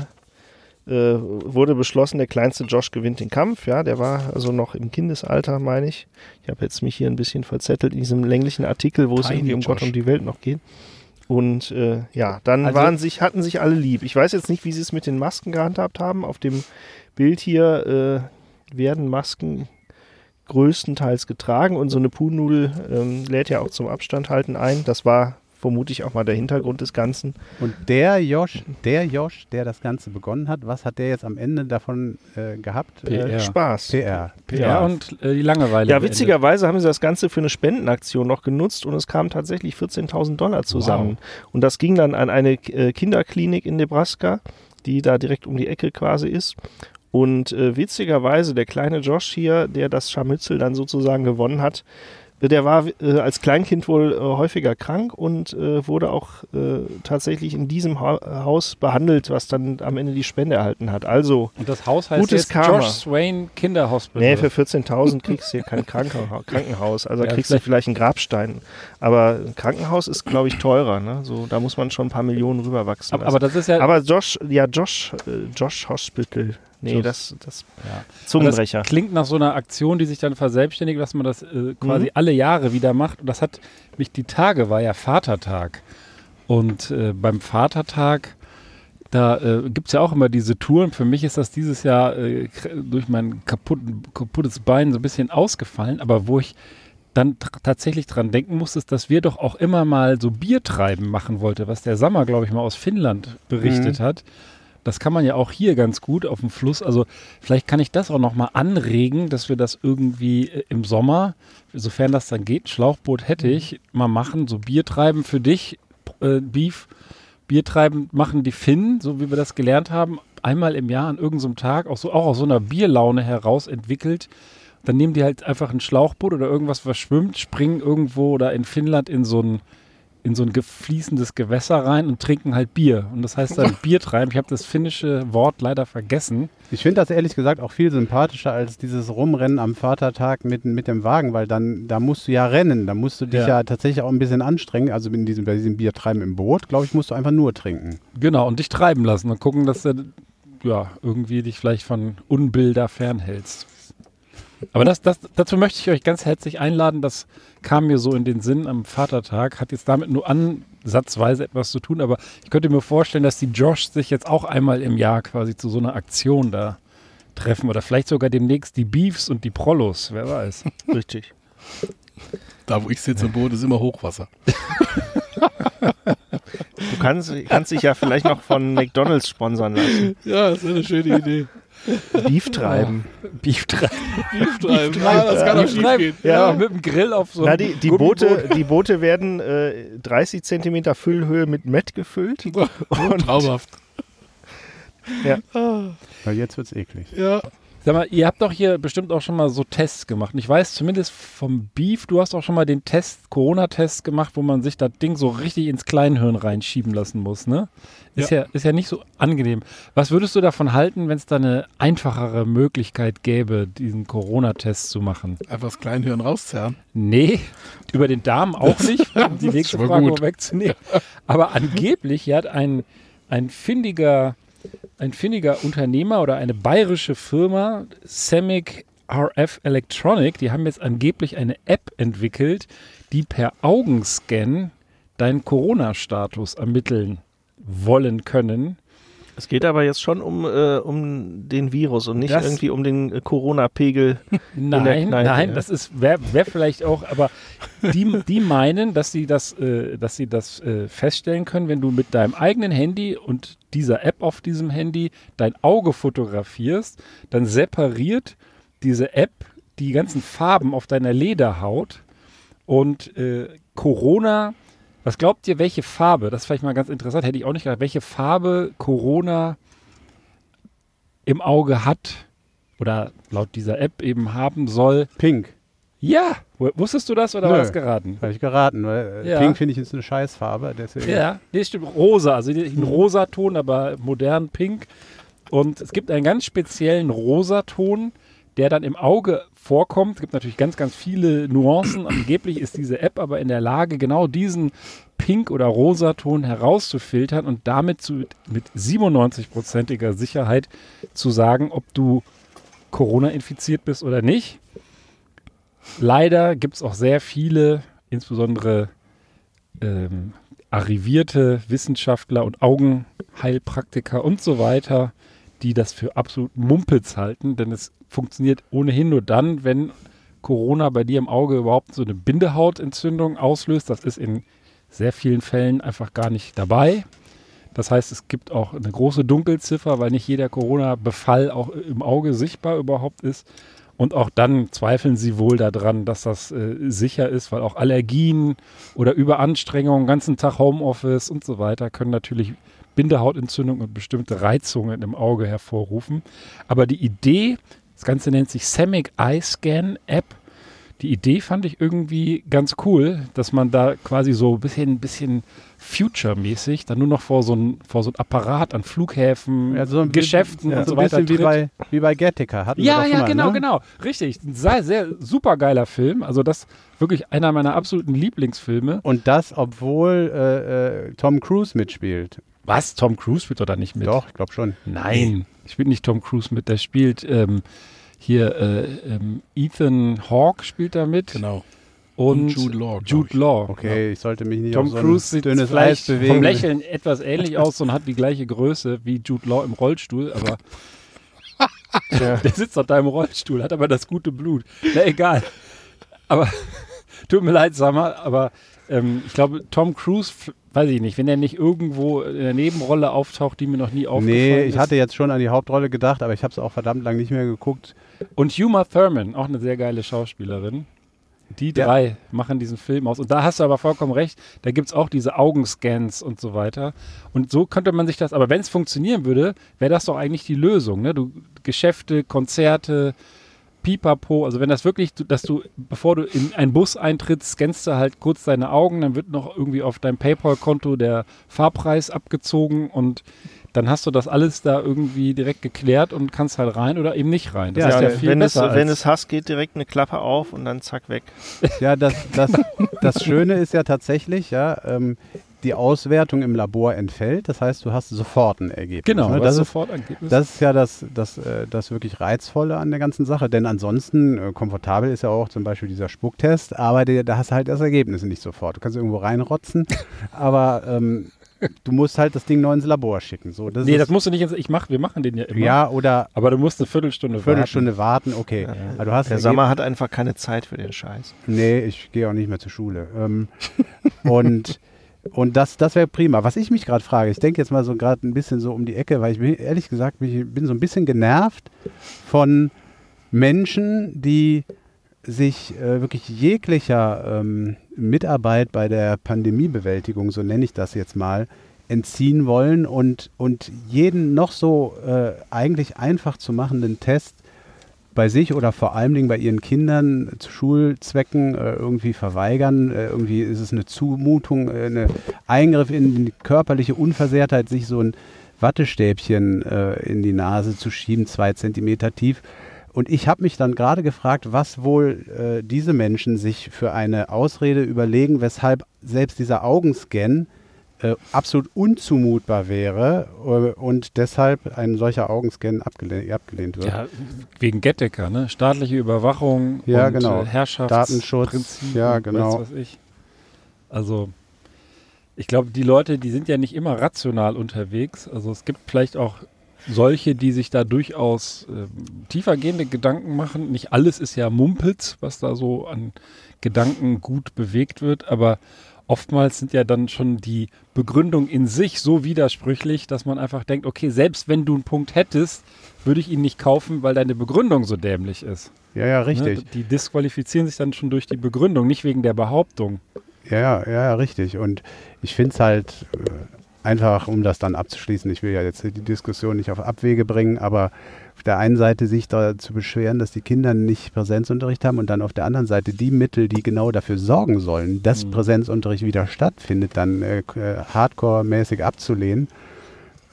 äh, wurde beschlossen, der kleinste Josh gewinnt den Kampf. Ja, der war also noch im Kindesalter, meine ich. Ich habe jetzt mich hier ein bisschen verzettelt in diesem länglichen Artikel, wo es irgendwie um Gott Josh. und die Welt noch geht. Und äh, ja, dann Also- waren sich, hatten sich alle lieb. Ich weiß jetzt nicht, wie sie es mit den Masken gehandhabt haben. Auf dem Bild hier äh, werden Masken größtenteils getragen und so eine Puhnudel ähm, lädt ja auch zum Abstand halten ein. Das war vermutlich auch mal der Hintergrund des Ganzen. Und der Josh, der Josh, der das Ganze begonnen hat, was hat der jetzt am Ende davon äh, gehabt? PR. Äh, Spaß. PR. ja, und äh, die Langeweile. Ja, witzigerweise haben sie das Ganze für eine Spendenaktion noch genutzt und es kamen tatsächlich 14.000 Dollar zusammen. Und das ging dann an eine äh, Kinderklinik in Nebraska, die da direkt um die Ecke quasi ist. Und äh, witzigerweise, der kleine Josh hier, der das Scharmützel dann sozusagen gewonnen hat, der war äh, als Kleinkind wohl äh, häufiger krank und äh, wurde auch äh, tatsächlich in diesem ha Haus behandelt, was dann am Ende die Spende erhalten hat. Also, Und das Haus heißt Gutes jetzt Karma. Josh Swain Kinderhospital. Nee, für 14.000 kriegst du hier kein Krankenha Krankenhaus. Also Ja, kriegst du vielleicht einen Grabstein. Aber ein Krankenhaus ist, glaube ich, teurer. Ne? So, da muss man schon ein paar Millionen rüberwachsen aber, aber das ist ja Aber Josh, ja, Josh, äh, Josh Hospital. Nee, Josh. das, das Ja. Zungenbrecher. Das klingt nach so einer Aktion, die sich dann verselbstständigt, dass man das äh, quasi Mhm. alle Jahre wieder macht. Und das hat mich, die Tage war ja Vatertag. Und äh, beim Vatertag, da äh, gibt es ja auch immer diese Touren. Für mich ist das dieses Jahr äh, durch mein kaputten, kaputtes Bein so ein bisschen ausgefallen. Aber wo ich dann tatsächlich dran denken musste, ist, dass wir doch auch immer mal so Biertreiben machen wollte, was der Sommer, glaube ich, mal aus Finnland berichtet hat. Das kann man ja auch hier ganz gut auf dem Fluss. Also vielleicht kann ich das auch noch mal anregen, dass wir das irgendwie äh, im Sommer, sofern das dann geht, Schlauchboot hätte ich, mal machen, so Biertreiben für dich, äh, Beef, Biertreiben machen die Finnen, so wie wir das gelernt haben, einmal im Jahr an irgendeinem Tag, auch, so, auch aus so einer Bierlaune heraus entwickelt. Dann nehmen die halt einfach ein Schlauchboot oder irgendwas, was schwimmt, springen irgendwo oder in Finnland in so ein in so ein gefließendes Gewässer rein und trinken halt Bier. Und das heißt dann Biertreiben. Ich habe das finnische Wort leider vergessen. Ich finde das ehrlich gesagt auch viel sympathischer als dieses Rumrennen am Vatertag mit, mit dem Wagen, weil dann, da musst du ja rennen, da musst du dich Ja. ja, tatsächlich auch ein bisschen anstrengen. Also in diesem, bei diesem Biertreiben im Boot, glaube ich, musst du einfach nur trinken. Genau, und dich treiben lassen und gucken, dass du ja, irgendwie dich vielleicht von Unbilder fernhältst. Aber das, das, dazu möchte ich euch ganz herzlich einladen. Das kam mir so in den Sinn am Vatertag. Hat jetzt damit nur ansatzweise etwas zu tun, aber ich könnte mir vorstellen, dass die Josh sich jetzt auch einmal im Jahr quasi zu so einer Aktion da treffen oder vielleicht sogar demnächst die Beefs und die Prollos, wer weiß. Richtig. Da, wo ich sitze im Boot, ist immer Hochwasser. Du kannst, kannst dich ja vielleicht noch von McDonalds sponsern lassen. Ja, das ist eine schöne Idee. Beef treiben. Beef treiben. Treiben. Ja, das kann auch schief gehen. Ja, mit dem Grill auf so Na, einem die, die. Boote, die Boote werden äh, 30 Zentimeter Füllhöhe mit Met gefüllt. Und, Traumhaft. Weil jetzt wird es eklig. Ja, Sag mal, ihr habt doch hier bestimmt auch schon mal so Tests gemacht. Und ich weiß zumindest vom Beef, du hast auch schon mal den Test, Corona-Test gemacht, wo man sich das Ding so richtig ins Kleinhirn reinschieben lassen muss, ne? Ist ja. ist ja nicht so angenehm. Was würdest du davon halten, wenn es da eine einfachere Möglichkeit gäbe, diesen Corona-Test zu machen? einfach das Kleinhirn rauszerren. Nee, über den Darm auch nicht, um die nächste Frage wegzunehmen. Aber angeblich hat ein, ein findiger ein findiger Unternehmer oder eine bayerische Firma, Semic RF Electronic, die haben jetzt angeblich eine App entwickelt, die per Augenscan deinen Corona-Status ermitteln wollen können. Es geht aber jetzt schon um, äh, um den Virus und nicht Das- irgendwie um den äh, Corona-Pegel. Nein, nein, das ist wäre wär vielleicht auch, aber die, die meinen, dass sie das, äh, dass sie das äh, feststellen können, wenn du mit deinem eigenen Handy und dieser App auf diesem Handy dein Auge fotografierst, dann separiert diese App die ganzen Farben auf deiner Lederhaut Und äh, Corona, was glaubt ihr, welche Farbe, das ist vielleicht mal ganz interessant, hätte ich auch nicht gedacht, welche Farbe Corona im Auge hat oder laut dieser App eben haben soll? Pink. Ja, wusstest du das oder Nö. war das geraten? Habe ich geraten, weil äh, Ja. Pink finde ich ist eine Scheißfarbe. Deswegen. Ja, nee, stimmt. Rosa, also ein Rosaton, aber modern pink. Und es gibt einen ganz speziellen Rosaton, der dann im Auge vorkommt. Es gibt natürlich ganz, ganz viele Nuancen. Angeblich ist diese App aber in der Lage, genau diesen Pink- oder Rosaton herauszufiltern und damit zu, mit 97-prozentiger Sicherheit zu sagen, ob du Corona infiziert bist oder nicht. Leider gibt es auch sehr viele, insbesondere ähm, arrivierte Wissenschaftler und Augenheilpraktiker und so weiter, die das für absolut Mumpitz halten, denn es funktioniert ohnehin nur dann, wenn Corona bei dir im Auge überhaupt so eine Bindehautentzündung auslöst. Das ist in sehr vielen Fällen einfach gar nicht dabei. Das heißt, es gibt auch eine große Dunkelziffer, weil nicht jeder Corona-Befall auch im Auge sichtbar überhaupt ist. Und auch dann zweifeln sie wohl daran, dass das äh, sicher ist, weil auch Allergien oder Überanstrengung, ganzen Tag Homeoffice und so weiter können natürlich Bindehautentzündung und bestimmte Reizungen im Auge hervorrufen. Aber die Idee, das Ganze nennt sich Semic Eye Scan App. Die Idee fand ich irgendwie ganz cool, dass man da quasi so ein bisschen, bisschen Future-mäßig dann nur noch vor so ein, vor so ein Apparat an Flughäfen, Ja, so Geschäften bisschen, und so ein weiter bisschen wie bei, wie bei Gattaca. Hatten wir Ja, schon ja, mal, genau, ne? genau. Richtig. Ein sehr, sehr super geiler Film. Also das wirklich einer meiner absoluten Lieblingsfilme. Und das, obwohl äh, äh, Tom Cruise mitspielt. Was? Tom Cruise spielt doch da nicht mit? Doch, ich glaube schon. Nein, spielt nicht Tom Cruise mit. Der spielt ähm, hier äh, ähm, Ethan Hawke spielt da mit. Genau. Und, Und Jude Law, Jude ich. Law. Okay, ich sollte mich nicht Tom auf so Cruise ein sieht dünnes Eis bewegen. vom Lächeln etwas ähnlich aus und hat die gleiche Größe wie Jude Law im Rollstuhl, aber Ja. der sitzt auf deinem Rollstuhl, hat aber das gute Blut. Na egal. Aber tut mir leid, sag mal, aber ähm, ich glaube, Tom Cruise, weiß ich nicht, wenn er nicht irgendwo in der Nebenrolle auftaucht, die mir noch nie aufgefallen Nee, ist. ich hatte jetzt schon an die Hauptrolle gedacht, aber ich habe es auch verdammt lang nicht mehr geguckt. Und Uma Thurman, auch eine sehr geile Schauspielerin. Die Ja. drei machen diesen Film aus. Und da hast du aber vollkommen recht, da gibt es auch diese Augenscans und so weiter. Und so könnte man sich das, aber wenn es funktionieren würde, wäre das doch eigentlich die Lösung. Ne? Du, Geschäfte, Konzerte, Pipapo, also wenn das wirklich, dass du, bevor du in einen Bus eintrittst, scannst du halt kurz deine Augen, dann wird noch irgendwie auf deinem PayPal-Konto der Fahrpreis abgezogen und dann hast du das alles da irgendwie direkt geklärt und kannst halt rein oder eben nicht rein. Das Ja, ist ja viel wenn, es, besser. wenn als- es Hass geht, direkt eine Klappe auf und dann zack weg. Ja, das, das, das Schöne ist ja tatsächlich, ja, ähm, die Auswertung im Labor entfällt. Das heißt, du hast sofort ein Ergebnis. Genau, ne? das, ist, sofort Ergebnis. das ist ja das, das, äh, das wirklich Reizvolle an der ganzen Sache. Denn ansonsten, äh, komfortabel ist ja auch zum Beispiel dieser Spucktest, aber der, da hast du halt das Ergebnis nicht sofort. Du kannst irgendwo reinrotzen, aber ähm, du musst halt das Ding neu ins Labor schicken. So, das nee, ist, das musst du nicht, ins- ich mach, wir machen den ja immer. ja, oder Aber du musst eine Viertelstunde, eine Viertelstunde warten, okay. Aber du hast Der Ergebnis- Sommer hat einfach keine Zeit für den Scheiß. Nee, ich gehe auch nicht mehr zur Schule. Ähm, und und das, das wäre prima. Was ich mich gerade frage, ich denke jetzt mal so gerade ein bisschen so um die Ecke, weil ich bin, ehrlich gesagt ich bin so ein bisschen genervt von Menschen, die sich äh, wirklich jeglicher ähm, Mitarbeit bei der Pandemiebewältigung, so nenne ich das jetzt mal, entziehen wollen und, und jeden noch so äh, eigentlich einfach zu machenden Test bei sich oder vor allen Dingen bei ihren Kindern zu Schulzwecken äh, irgendwie verweigern. Äh, irgendwie ist es eine Zumutung, äh, ein Eingriff in die körperliche Unversehrtheit, sich so ein Wattestäbchen äh, in die Nase zu schieben, zwei Zentimeter tief. Und ich habe mich dann gerade gefragt, was wohl äh, diese Menschen sich für eine Ausrede überlegen, weshalb selbst dieser Augenscan äh, absolut unzumutbar wäre äh, und deshalb ein solcher Augenscan abgelehnt, abgelehnt wird. Ja, wegen Gettecker, ne? Staatliche Überwachung Ja, und genau. äh, Herrschaftsprinzip. Datenschutz, ja, und genau. Weiß ich. Also, ich glaube, die Leute, die sind ja nicht immer rational unterwegs. Also es gibt vielleicht auch solche, die sich da durchaus ähm, tiefergehende Gedanken machen. Nicht alles ist ja Mumpitz, was da so an Gedanken gut bewegt wird, aber oftmals sind ja dann schon die Begründungen in sich so widersprüchlich, dass man einfach denkt, okay, selbst wenn du einen Punkt hättest, würde ich ihn nicht kaufen, weil deine Begründung so dämlich ist. Ja, ja, richtig. Ne? Die disqualifizieren sich dann schon durch die Begründung, nicht wegen der Behauptung. Ja, ja, ja, richtig. Und ich finde es halt äh, einfach, um das dann abzuschließen, ich will ja jetzt die Diskussion nicht auf Abwege bringen, aber auf der einen Seite sich da zu beschweren, dass die Kinder nicht Präsenzunterricht haben und dann auf der anderen Seite die Mittel, die genau dafür sorgen sollen, dass Mhm. Präsenzunterricht wieder stattfindet, dann äh, äh, hardcore-mäßig abzulehnen.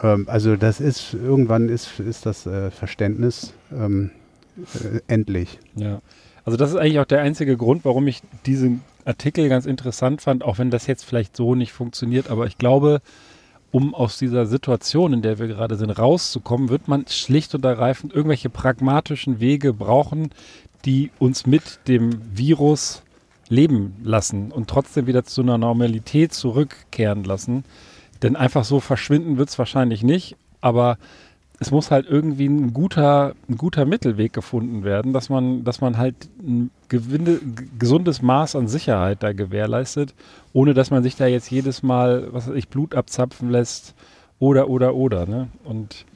Ähm, also das ist, irgendwann ist, ist das äh, Verständnis ähm, äh, endlich. Ja. Also das ist eigentlich auch der einzige Grund, warum ich diesen Artikel ganz interessant fand, auch wenn das jetzt vielleicht so nicht funktioniert. Aber ich glaube, um aus dieser Situation, in der wir gerade sind, rauszukommen, wird man schlicht und ergreifend irgendwelche pragmatischen Wege brauchen, die uns mit dem Virus leben lassen und trotzdem wieder zu einer Normalität zurückkehren lassen. Denn einfach so verschwinden wird es wahrscheinlich nicht, aber es muss halt irgendwie ein guter, ein guter Mittelweg gefunden werden, dass man, dass man halt ein gewinde, gesundes Maß an Sicherheit da gewährleistet, ohne dass man sich da jetzt jedes Mal, was weiß ich, Blut abzapfen lässt oder, oder, oder. Ne? Und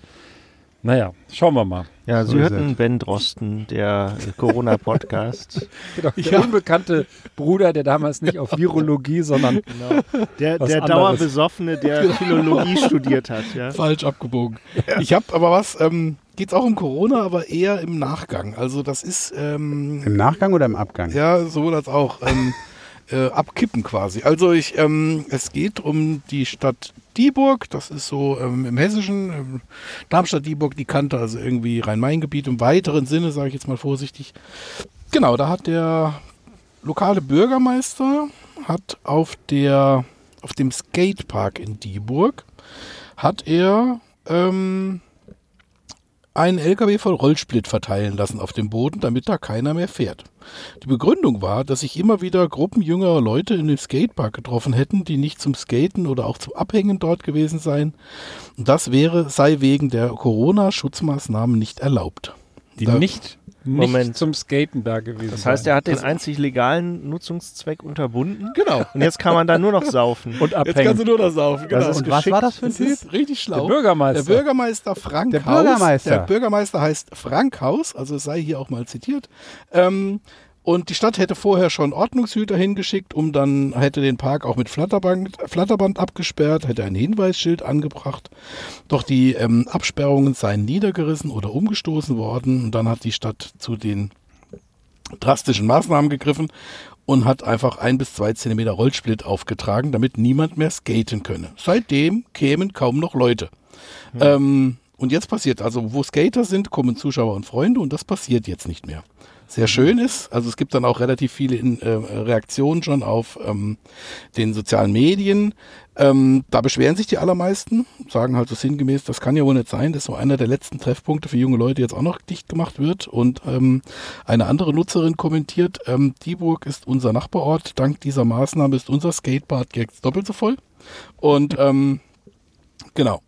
naja, schauen wir mal. Ja, So Sie ist hörten Ben Drosten, der Corona-Podcast. Genau, der unbekannte Bruder, der damals nicht auf Virologie, sondern genau. Der, der. Dauerbesoffene, der Philologie studiert hat. Ja? Falsch abgebogen. Ich habe aber was, ähm, geht's auch um Corona, aber eher im Nachgang. Also das ist, ähm, Im Nachgang oder im Abgang? ja, sowohl als auch. Ähm, äh, abkippen quasi. Also ich, ähm, es geht um die Stadt Dieburg, das ist so ähm, im Hessischen, ähm, Darmstadt-Dieburg, die kannte also irgendwie Rhein-Main-Gebiet im weiteren Sinne, sage ich jetzt mal vorsichtig. Genau, da hat der lokale Bürgermeister hat auf der auf dem Skatepark in Dieburg hat er ähm, einen LKW voll Rollsplit verteilen lassen auf dem Boden, damit da keiner mehr fährt. Die Begründung war, dass sich immer wieder Gruppen jüngerer Leute in dem Skatepark getroffen hätten, die nicht zum Skaten oder auch zum Abhängen dort gewesen seien. Und das wäre, sei wegen der Corona-Schutzmaßnahmen nicht erlaubt. die Da- nicht, nicht Moment. zum Skaten da gewesen Das heißt, er hat den einzig legalen Nutzungszweck unterbunden. Genau. Und jetzt kann man da nur noch saufen. und Jetzt kannst abhängen. du nur das saufen. Genau. und was war das für ein Das Typ? richtig Der schlau. Bürgermeister. Der Bürgermeister Frank Der Haus. Bürgermeister. Der Bürgermeister heißt Frank Haus, also es sei hier auch mal zitiert. Ähm, und die Stadt hätte vorher schon Ordnungshüter hingeschickt, um dann hätte den Park auch mit Flatterband, Flatterband abgesperrt, hätte ein Hinweisschild angebracht. Doch die ähm, Absperrungen seien niedergerissen oder umgestoßen worden. Und dann hat die Stadt zu den drastischen Maßnahmen gegriffen und hat einfach ein bis zwei Zentimeter Rollsplit aufgetragen, damit niemand mehr skaten könne. Seitdem kämen kaum noch Leute. Ähm, und jetzt passiert, also wo Skater sind, kommen Zuschauer und Freunde und das passiert jetzt nicht mehr. Sehr schön ist, also es gibt dann auch relativ viele in, äh, Reaktionen schon auf ähm, den sozialen Medien. Ähm, da beschweren sich die allermeisten, sagen halt so sinngemäß, das kann ja wohl nicht sein, dass so einer der letzten Treffpunkte für junge Leute jetzt auch noch dicht gemacht wird. Und ähm, eine andere Nutzerin kommentiert, ähm, Dieburg ist unser Nachbarort, dank dieser Maßnahme ist unser Skatepark jetzt doppelt so voll. Und ähm, genau.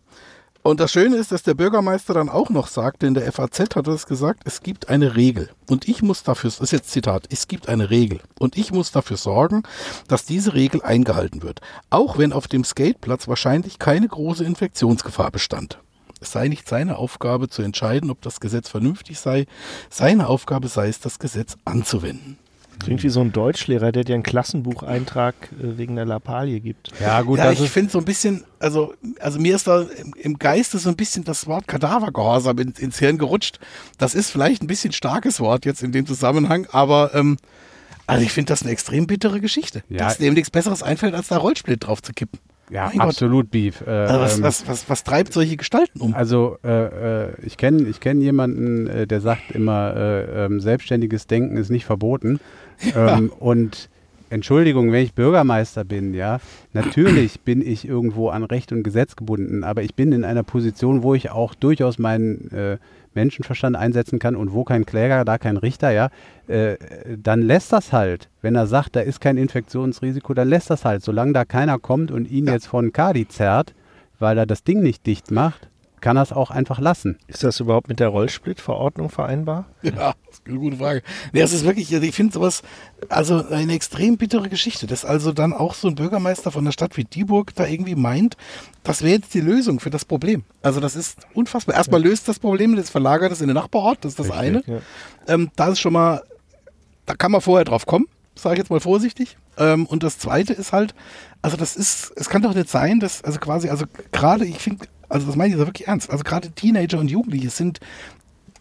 Und das Schöne ist, dass der Bürgermeister dann auch noch sagte, in der FAZ hat er das gesagt, es gibt eine Regel. Und ich muss dafür, das ist jetzt Zitat, es gibt eine Regel. Und ich muss dafür sorgen, dass diese Regel eingehalten wird. Auch wenn auf dem Skateplatz wahrscheinlich keine große Infektionsgefahr bestand. Es sei nicht seine Aufgabe zu entscheiden, ob das Gesetz vernünftig sei. Seine Aufgabe sei es, das Gesetz anzuwenden. Klingt wie so ein Deutschlehrer, der dir einen Klassenbucheintrag äh, wegen der Lappalie gibt. Ja, gut, ja, das ich finde so ein bisschen, also, also mir ist da im, im Geiste so ein bisschen das Wort Kadavergehorsam in, ins Hirn gerutscht. Das ist vielleicht ein bisschen starkes Wort jetzt in dem Zusammenhang, aber ähm, also ich finde das eine extrem bittere Geschichte. Ja. Dass dem nichts Besseres einfällt, als da Rollsplit drauf zu kippen. Ja, mein Gott. absolut Beef. Äh, was, ähm, was, was, was treibt solche Gestalten um? Also äh, äh, ich kenne ich kenn jemanden, äh, der sagt immer, äh, ähm, selbstständiges Denken ist nicht verboten. Ähm, und Entschuldigung, wenn ich Bürgermeister bin, ja, natürlich bin ich irgendwo an Recht und Gesetz gebunden, aber ich bin in einer Position, wo ich auch durchaus meinen äh, Menschenverstand einsetzen kann und wo kein Kläger, da kein Richter, ja, äh, dann lässt das halt. Wenn er sagt, da ist kein Infektionsrisiko, dann lässt das halt. Solange da keiner kommt und ihn Ja. jetzt von Kadi zerrt, weil er das Ding nicht dicht macht, kann er es auch einfach lassen. Ist das überhaupt mit der Rollsplit-Verordnung vereinbar? Ja, das ist eine gute Frage. Nee, es ist wirklich, also ich finde sowas, also eine extrem bittere Geschichte, dass also dann auch so ein Bürgermeister von einer Stadt wie Dieburg da irgendwie meint, das wäre jetzt die Lösung für das Problem. Also das ist unfassbar. Erstmal löst das Problem, das verlagert es in den Nachbarort, das ist das eine. ja. Ähm, das ist schon mal, da kann man vorher drauf kommen, sage ich jetzt mal vorsichtig. Ähm, und das zweite ist halt, also das ist, es kann doch nicht sein, dass, also quasi, also gerade, ich finde, also das meine ich so wirklich ernst, also gerade Teenager und Jugendliche sind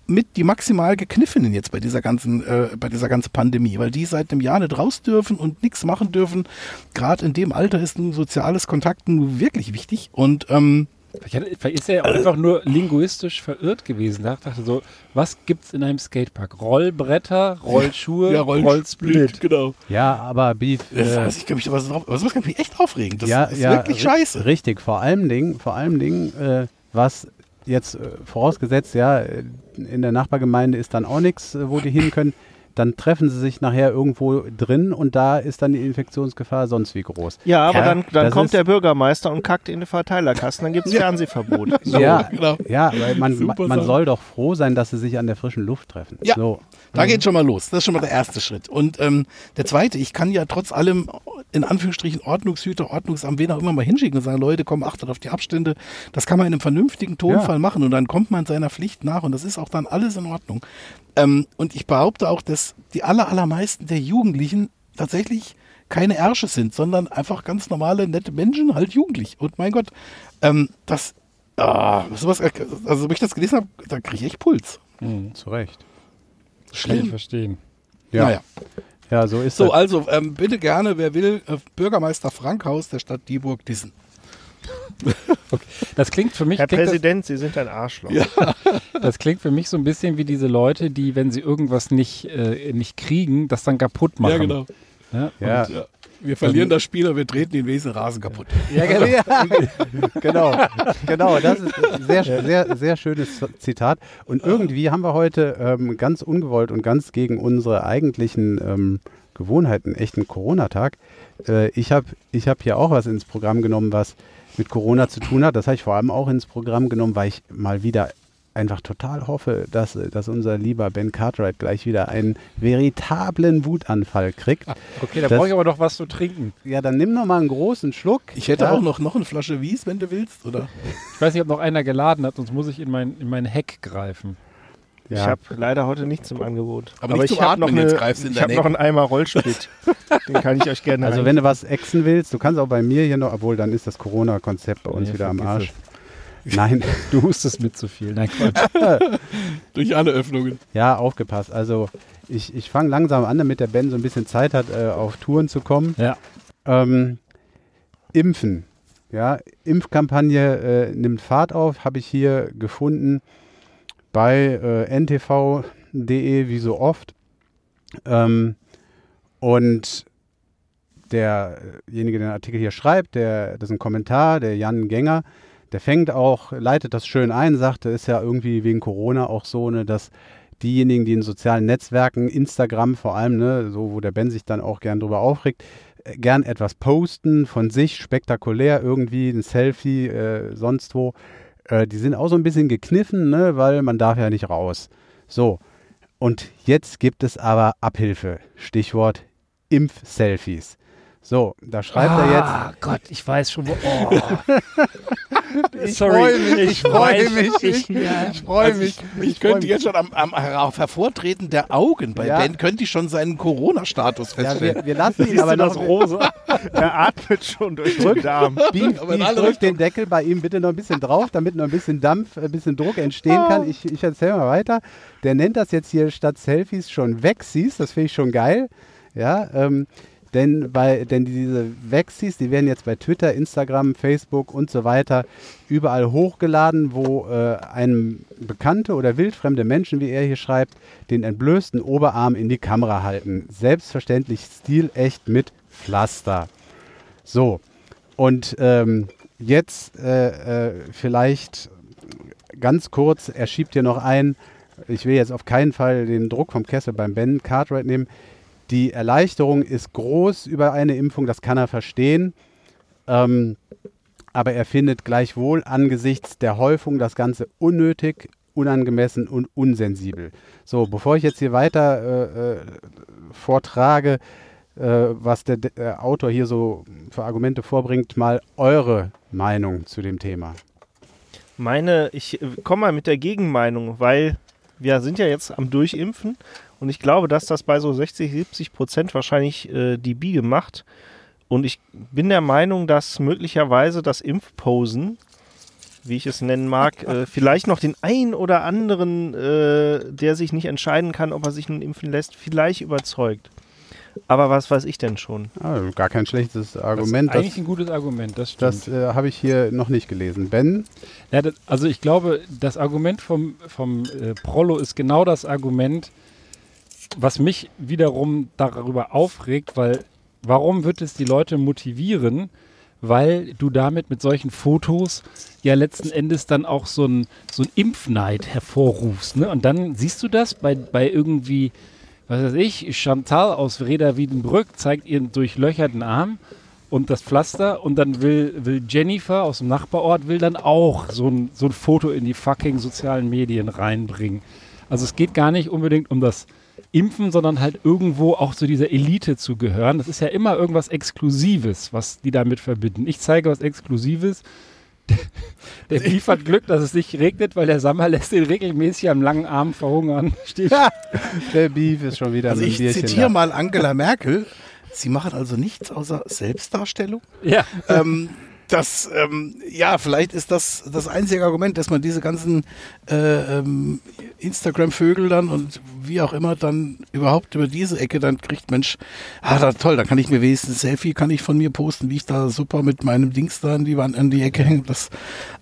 mit die maximal gekniffenen jetzt bei dieser ganzen, äh, bei dieser ganzen Pandemie, weil die seit einem Jahr nicht raus dürfen und nichts machen dürfen. Gerade in dem Alter ist ein soziales Kontakt nun wirklich wichtig und ähm, Vielleicht, vielleicht ist er ja auch einfach nur linguistisch verirrt gewesen. Er dachte so, was gibt's in einem Skatepark? Rollbretter, Rollschuhe, ja, Roll- Rollsplit. Genau. Ja, aber Beef. Das, äh, also ich kann mich, was, was, was kann mich echt aufregen? Das ja, ist ja, wirklich scheiße. Richtig, vor allem Dingen, vor allem Dingen, äh, was jetzt äh, vorausgesetzt, ja, in der Nachbargemeinde ist dann auch nichts, äh, wo die hin können. Dann treffen sie sich nachher irgendwo drin und da ist dann die Infektionsgefahr sonst wie groß. Ja, aber Ja, dann, dann kommt der Bürgermeister und kackt in den Verteilerkasten, dann gibt es Fernsehverbot. So, ja, genau. ja, weil man, Super man soll doch froh sein, dass sie sich an der frischen Luft treffen. Ja. So. Da geht schon mal los. Das ist schon mal der erste Schritt. Und ähm, der zweite, ich kann ja trotz allem in Anführungsstrichen Ordnungshüter, Ordnungsamt, wen auch immer mal hinschicken und sagen, Leute, komm, achtet auf die Abstände. Das kann man in einem vernünftigen Tonfall Ja. machen und dann kommt man seiner Pflicht nach und das ist auch dann alles in Ordnung. Ähm, und ich behaupte auch, dass die aller, allermeisten der Jugendlichen tatsächlich keine Ärsche sind, sondern einfach ganz normale, nette Menschen, halt jugendlich. Und mein Gott, ähm, das, ah, sowas, also wenn ich das gelesen habe, da kriege ich echt Puls. Zu Recht. Kann ich verstehen. Ja. Naja. Ja, so ist So, das. also ähm, bitte gerne, wer will, äh, Bürgermeister Frankhaus der Stadt Dieburg dissen. Das klingt für mich, Herr klingt das, Präsident, Sie sind ein Arschloch. das klingt für mich so ein bisschen wie diese Leute, die, wenn sie irgendwas nicht, äh, nicht kriegen, das dann kaputt machen. genau. Ja, Ja. Ja. Wir verlieren das Spiel, aber wir treten den Wesen Rasen kaputt. Ja, genau. genau, genau. Das ist ein sehr, sehr, sehr schönes Zitat. Und irgendwie haben wir heute ähm, ganz ungewollt und ganz gegen unsere eigentlichen ähm, Gewohnheiten echt einen Corona-Tag. Äh, ich habe ich hab hier auch was ins Programm genommen, was mit Corona zu tun hat. Das habe ich vor allem auch ins Programm genommen, weil ich mal wieder einfach total hoffe, dass, dass unser lieber Ben Cartwright gleich wieder einen veritablen Wutanfall kriegt. Okay, da brauche ich aber noch was zu trinken. Ja, dann nimm noch mal einen großen Schluck. Ich hätte ja? auch noch, noch eine Flasche Wies, wenn du willst, oder? Ich weiß nicht, ob noch einer geladen hat, sonst muss ich in mein, in mein Heck greifen. Ich Ja. habe leider heute nichts im Angebot. Aber nicht ich habe noch, eine- ich hab noch einen Eimer Rollsplit. Den kann ich euch gerne Also rein- wenn du was exen willst, du kannst auch bei mir hier noch, obwohl dann ist das Corona-Konzept bei uns Nee, wieder am Arsch. Nein, Du hustest mit zu viel. Nein, Quatsch. Durch alle Öffnungen. ja, aufgepasst. Also ich, ich fange langsam an, damit der Ben so ein bisschen Zeit hat, äh, auf Touren zu kommen. Ja. Ähm, Impfen. Ja, Impfkampagne äh, nimmt Fahrt auf, habe ich hier gefunden bei äh, ntv.de, wie so oft. Ähm, und derjenige, der den Artikel hier schreibt, der, das ist ein Kommentar, der Jan Gänger, der fängt auch, leitet das schön ein, sagt, ist ja irgendwie wegen Corona auch so, ne, dass diejenigen, die in sozialen Netzwerken, Instagram vor allem, ne, so wo der Ben sich dann auch gern drüber aufregt, äh, gern etwas posten von sich, spektakulär irgendwie, ein Selfie, äh, sonst wo. Äh, die sind auch so ein bisschen gekniffen, ne, weil man darf ja nicht raus. So, und jetzt gibt es aber Abhilfe. Stichwort Impf-Selfies. So, da schreibt er jetzt. Ah, Gott, ich weiß schon, wo. Oh. Ich Sorry, freu mich, ich freu weiß, mich, Ich, ich- ja. Ich freue Also mich. ich, ich könnte jetzt schon am, am Hervortreten der Augen bei Ja. Ben, könnte ich schon seinen Corona-Status Ja, feststellen. wir, wir lassen ihn aber noch. das rosa? er atmet schon durch den Darm. Beef, drückt den Deckel bei ihm bitte noch ein bisschen drauf, damit noch ein bisschen Dampf, ein bisschen Druck entstehen kann. Ich, ich erzähle mal weiter. Der nennt das jetzt hier statt Selfies schon Vexis. Das finde ich schon geil. Ja, ähm, denn, bei, denn diese Vexis, die werden jetzt bei Twitter, Instagram, Facebook und so weiter überall hochgeladen, wo äh, einem bekannte oder wildfremde Menschen, wie er hier schreibt, den entblößten Oberarm in die Kamera halten. Selbstverständlich stilecht mit Pflaster. So, und ähm, jetzt äh, äh, vielleicht ganz kurz, er schiebt hier noch ein, ich will jetzt auf keinen Fall den Druck vom Kessel beim Ben Cartwright nehmen. Die Erleichterung ist groß über eine Impfung, das kann er verstehen. Ähm, aber er findet gleichwohl angesichts der Häufung das Ganze unnötig, unangemessen und unsensibel. So, bevor ich jetzt hier weiter äh, äh, vortrage, äh, was der, der Autor hier so für Argumente vorbringt, mal eure Meinung zu dem Thema. Meine, ich äh, komme mal mit der Gegenmeinung, weil wir sind ja jetzt am Durchimpfen und ich glaube, dass das bei so 60, 70 Prozent wahrscheinlich äh, die Biege macht. Und ich bin der Meinung, dass möglicherweise das Impfposen, wie ich es nennen mag, äh, vielleicht noch den ein oder anderen, äh, der sich nicht entscheiden kann, ob er sich nun impfen lässt, vielleicht überzeugt. Aber was weiß ich denn schon? Ah, gar kein schlechtes Argument. Das ist eigentlich ein gutes Argument, das stimmt. Das äh, habe ich hier noch nicht gelesen. Ben? Ja, das, also ich glaube, das Argument vom, vom äh, Prollo ist genau das Argument, was mich wiederum darüber aufregt, weil warum wird es die Leute motivieren? Weil du damit mit solchen Fotos ja letzten Endes dann auch so ein, so ein Impfneid hervorrufst. Ne? Und dann siehst du das bei, bei irgendwie, was weiß ich, Chantal aus Reda Wiedenbrück zeigt ihren durchlöcherten Arm und das Pflaster und dann will, will Jennifer aus dem Nachbarort will dann auch so ein, so ein Foto in die fucking sozialen Medien reinbringen. Also es geht gar nicht unbedingt um das Impfen, sondern halt irgendwo auch zu dieser Elite zu gehören. Das ist ja immer irgendwas Exklusives, was die damit verbinden. Ich zeige was Exklusives. Der Beef hat Glück, dass es nicht regnet, weil der Sommer lässt ihn regelmäßig am langen Arm verhungern. Steht. Der Beef ist schon wieder Also ich Bierchen zitiere da. mal Angela Merkel. Sie machen also nichts außer Selbstdarstellung. Ja. ähm, das, ähm, ja, vielleicht ist das das einzige Argument, dass man diese ganzen äh, ähm, Instagram-Vögel dann und wie auch immer dann überhaupt über diese Ecke dann kriegt, Mensch, ah, da, toll, da kann ich mir wenigstens Selfie kann ich von mir posten, wie ich da super mit meinem Dings da an die Wand, an die Ecke hänge. Das,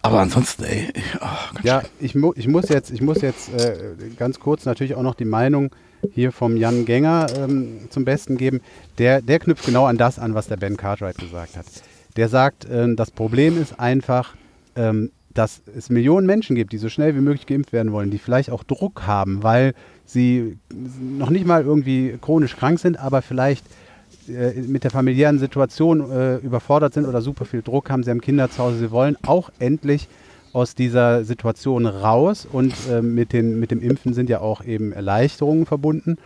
aber ansonsten, ey, oh, Ja, ich, mu ich muss jetzt, ich muss jetzt äh, ganz kurz natürlich auch noch die Meinung hier vom Jan Gänger ähm, zum Besten geben. Der, der knüpft genau an das an, was der Ben Cartwright gesagt hat. Der sagt, ähm, das Problem ist einfach, ähm, dass es Millionen Menschen gibt, die so schnell wie möglich geimpft werden wollen, die vielleicht auch Druck haben, weil sie noch nicht mal irgendwie chronisch krank sind, aber vielleicht äh, mit der familiären Situation äh, überfordert sind oder super viel Druck haben. Sie haben Kinder zu Hause, sie wollen auch endlich aus dieser Situation raus und äh, mit, den, mit dem Impfen sind ja auch eben Erleichterungen verbunden.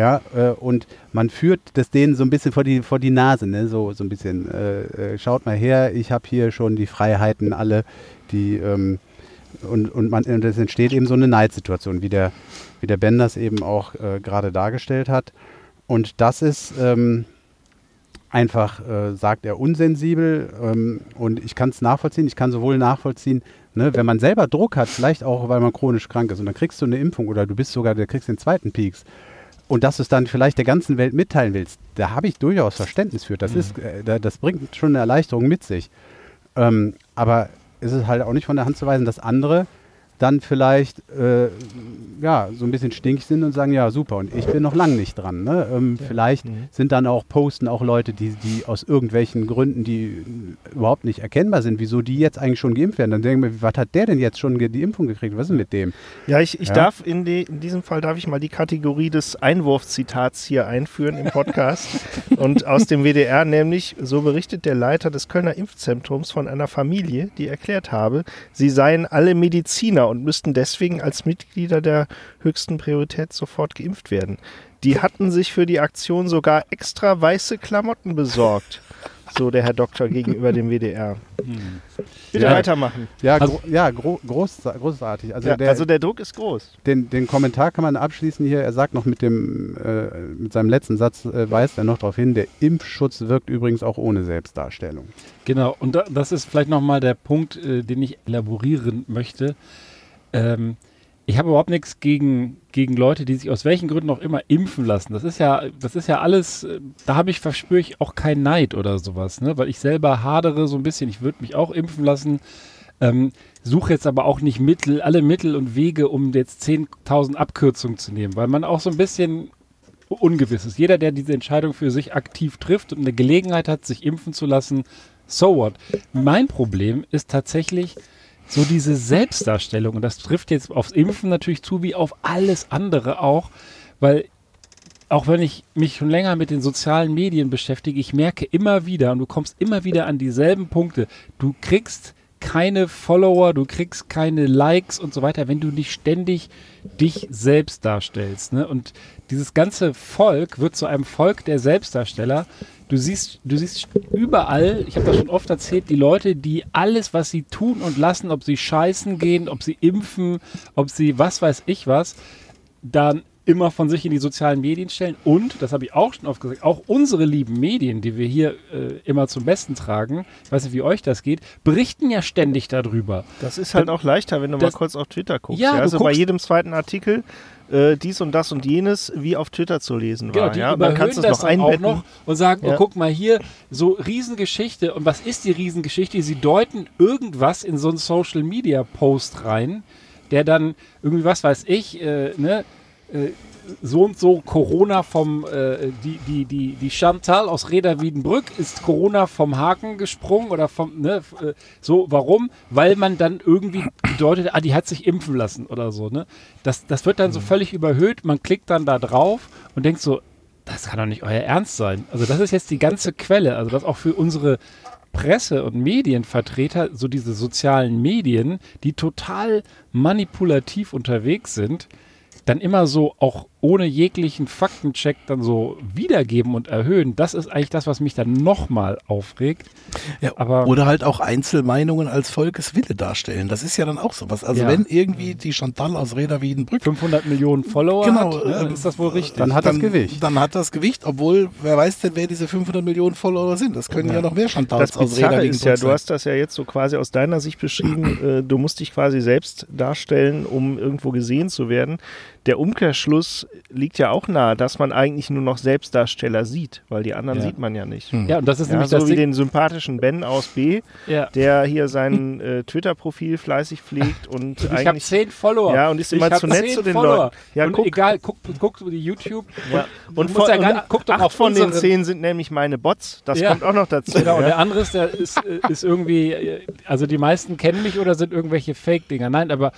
Ja, äh, und man führt das denen so ein bisschen vor die, vor die Nase, ne? so, so ein bisschen, äh, äh, schaut mal her, ich habe hier schon die Freiheiten alle, die, ähm, und, und, man, und es entsteht eben so eine Neidsituation, wie der, wie der Ben das eben auch äh, gerade dargestellt hat. Und das ist ähm, einfach, äh, sagt er, unsensibel. Ähm, und ich kann es nachvollziehen. Ich kann sowohl nachvollziehen, ne, wenn man selber Druck hat, vielleicht auch, weil man chronisch krank ist, und dann kriegst du eine Impfung oder du bist sogar, du kriegst den zweiten Peaks. Und dass du es dann vielleicht der ganzen Welt mitteilen willst, da habe ich durchaus Verständnis für. Das, ist, äh, da, das bringt schon eine Erleichterung mit sich. Ähm, aber es ist halt auch nicht von der Hand zu weisen, dass andere dann vielleicht äh, ja, so ein bisschen stinkig sind und sagen, ja, super, und ich bin noch lang nicht dran. Ne? Ähm, Vielleicht sind dann auch, posten auch Leute, die, die aus irgendwelchen Gründen, die überhaupt nicht erkennbar sind, wieso die jetzt eigentlich schon geimpft werden. Dann denken wir, was hat der denn jetzt schon die Impfung gekriegt? Was ist denn mit dem? Ja, ich, ich Ja. darf in, die, in diesem Fall darf ich mal die Kategorie des Einwurfzitats hier einführen im Podcast. und aus dem WDR nämlich, so berichtet der Leiter des Kölner Impfzentrums von einer Familie, die erklärt habe, sie seien alle Mediziner und müssten deswegen als Mitglieder der höchsten Priorität sofort geimpft werden. Die hatten sich für die Aktion sogar extra weiße Klamotten besorgt. So der Herr Doktor gegenüber dem WDR. Bitte Ja. weitermachen. Ja, Also- gro ja gro groß, großartig. Also, Ja, der, also der Druck ist groß. den, den Kommentar kann man abschließen hier. Er sagt noch mit, dem, äh, mit seinem letzten Satz, äh, weist er noch darauf hin, der Impfschutz wirkt übrigens auch ohne Selbstdarstellung. Genau, und da, das ist vielleicht nochmal der Punkt, äh, den ich elaborieren möchte. Ähm, ich habe überhaupt nichts gegen, gegen Leute, die sich aus welchen Gründen auch immer impfen lassen. Das ist ja, das ist ja alles, äh, da habe ich, verspüre ich auch keinen Neid oder sowas, ne? Weil ich selber hadere so ein bisschen, ich würde mich auch impfen lassen. Ähm, suche jetzt aber auch nicht Mittel, alle Mittel und Wege, um jetzt 10.000 Abkürzungen zu nehmen, weil man auch so ein bisschen ungewiss ist. Jeder, der diese Entscheidung für sich aktiv trifft und eine Gelegenheit hat, sich impfen zu lassen, so what. Mein Problem ist tatsächlich so diese Selbstdarstellung. Und das trifft jetzt aufs Impfen natürlich zu, wie auf alles andere auch, weil auch wenn ich mich schon länger mit den sozialen Medien beschäftige, ich merke immer wieder, und du kommst immer wieder an dieselben Punkte, du kriegst keine Follower, du kriegst keine Likes und so weiter, wenn du nicht ständig dich selbst darstellst. Ne? Und dieses ganze Volk wird zu einem Volk der Selbstdarsteller. Du siehst, du siehst überall, ich habe das schon oft erzählt, die Leute, die alles, was sie tun und lassen, ob sie scheißen gehen, ob sie impfen, ob sie was weiß ich was, dann immer von sich in die sozialen Medien stellen. Und, das habe ich auch schon oft gesagt, auch unsere lieben Medien, die wir hier äh, immer zum Besten tragen, ich weiß nicht, wie euch das geht, berichten ja ständig darüber. Das ist halt Dann- auch leichter, wenn du das- mal kurz auf Twitter guckst. Ja, Ja, also bei guckst- jedem zweiten Artikel äh, dies und das und jenes wie auf Twitter zu lesen Genau, war. die ja? Kannst du es das noch einbetten. noch und sagen, oh, Ja. guck mal hier, so Riesengeschichte. Und was ist die Riesengeschichte? Sie deuten irgendwas in so einen Social-Media-Post rein, der dann irgendwie, was weiß ich, äh, ne, äh, so und so Corona vom, äh, die, die, die, die Chantal aus Reda Wiedenbrück ist Corona vom Haken gesprungen oder vom, ne, äh, so, warum? Weil man dann irgendwie bedeutet, ah, die hat sich impfen lassen oder so, ne? Das, das wird dann so völlig überhöht, man klickt dann da drauf und denkt so, das kann doch nicht euer Ernst sein. Also das ist jetzt die ganze Quelle, also das auch für unsere Presse- und Medienvertreter, so diese sozialen Medien, die total manipulativ unterwegs sind, dann immer so auch ohne jeglichen Faktencheck dann so wiedergeben und erhöhen. Das ist eigentlich das, was mich dann nochmal aufregt. Ja, Aber- oder halt auch Einzelmeinungen als Volkeswille darstellen. Das ist ja dann auch sowas. Also Ja. wenn irgendwie die Chantal aus Reda Wiedenbrück 500 Millionen Follower Genau, hat, ne, dann ähm, ist das wohl richtig. dann hat das Gewicht. Dann hat das Gewicht, obwohl, wer weiß denn, wer diese 500 Millionen Follower sind. Das können ja, noch mehr Chantals Das aus Reda Bizarre ist ja, Wiedenbrück du hast das ja jetzt so quasi aus deiner Sicht beschrieben, äh, du musst dich quasi selbst darstellen, um irgendwo gesehen zu werden. Der Umkehrschluss liegt ja auch nahe, dass man eigentlich nur noch Selbstdarsteller sieht, weil die anderen Ja. sieht man ja nicht. ja, und das ist Ja, nämlich so das wie den sympathischen Ben aus B, ja. der hier sein äh, Twitter-Profil fleißig pflegt und Ich habe eigentlich zehn Follower. Ja, und ist immer zu nett zu den Follower. Leuten. Ja, und guck. egal, guck, guck die YouTube. Ja. Und, Und, musst ja von, gar und nicht, guck doch acht von den zehn sind nämlich meine Bots. Das Ja. kommt auch noch dazu. Genau, und der andere ist, der ist, äh, ist irgendwie, äh, also die meisten kennen mich oder sind irgendwelche Fake-Dinger. Nein, aber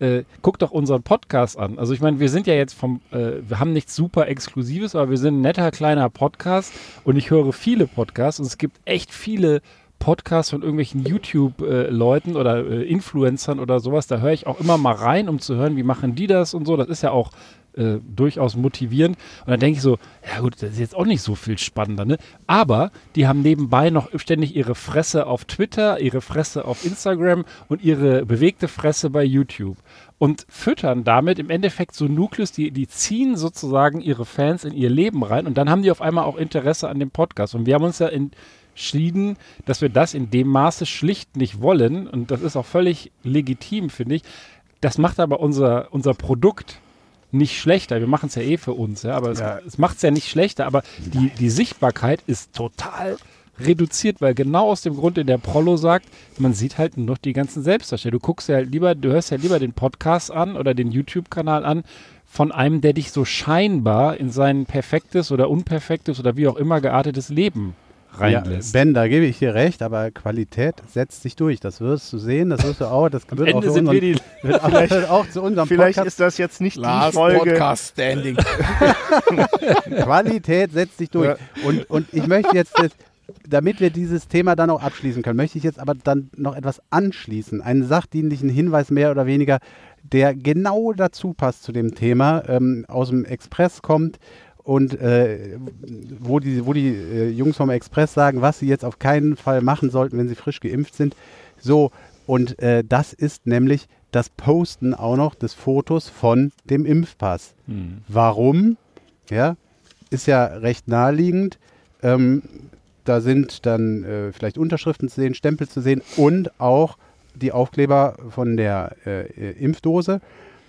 äh, guck doch unseren Podcast an. Also ich meine, wir sind ja jetzt vom, äh, wir haben nichts super Exklusives, aber wir sind ein netter kleiner Podcast und ich höre viele Podcasts und es gibt echt viele Podcasts von irgendwelchen YouTube-Leuten oder äh, Influencern oder sowas. Da höre ich auch immer mal rein, um zu hören, wie machen die das und so. Das ist ja auch äh, durchaus motivierend. Und dann denke ich so, ja gut, das ist jetzt auch nicht so viel spannender, ne? Aber die haben nebenbei noch ständig ihre Fresse auf Twitter, ihre Fresse auf Instagram und ihre bewegte Fresse bei YouTube. Und füttern damit im Endeffekt so Nukleus, die, die ziehen sozusagen ihre Fans in ihr Leben rein und dann haben die auf einmal auch Interesse an dem Podcast. Und wir haben uns ja entschieden, dass wir das in dem Maße schlicht nicht wollen. Und das ist auch völlig legitim, finde ich. Das macht aber unser, unser Produkt nicht schlechter. Wir machen es ja eh für uns, ja, aber es, Ja. es macht es ja nicht schlechter. Aber die, die Sichtbarkeit ist total reduziert, weil genau aus dem Grund, den der Prollo sagt, man sieht halt nur noch die ganzen Selbstdarsteller. Du guckst ja halt lieber, du hörst ja lieber den Podcast an oder den YouTube-Kanal an von einem, der dich so scheinbar in sein perfektes oder unperfektes oder wie auch immer geartetes Leben Ja, reinlässt. ben, da gebe ich dir recht, aber Qualität setzt sich durch. Das wirst du sehen, das wirst du auch. Das wird, auch, sind unseren, wir die wird, auch, wird auch zu unserem Vielleicht Podcast. ist das jetzt nicht die Last Folge. Podcast Standing. Qualität setzt sich durch. Und, und ich möchte jetzt, jetzt, damit wir dieses Thema dann auch abschließen können, möchte ich jetzt aber dann noch etwas anschließen. Einen sachdienlichen Hinweis mehr oder weniger, der genau dazu passt zu dem Thema, ähm, aus dem Express kommt und äh, wo die, wo die äh, Jungs vom Express sagen, was sie jetzt auf keinen Fall machen sollten, wenn sie frisch geimpft sind. So, und äh, das ist nämlich das Posten auch noch des Fotos von dem Impfpass. Hm. Warum? Ja, ist ja recht naheliegend. Ähm, da sind dann äh, vielleicht Unterschriften zu sehen, Stempel zu sehen und auch die Aufkleber von der äh, Impfdose.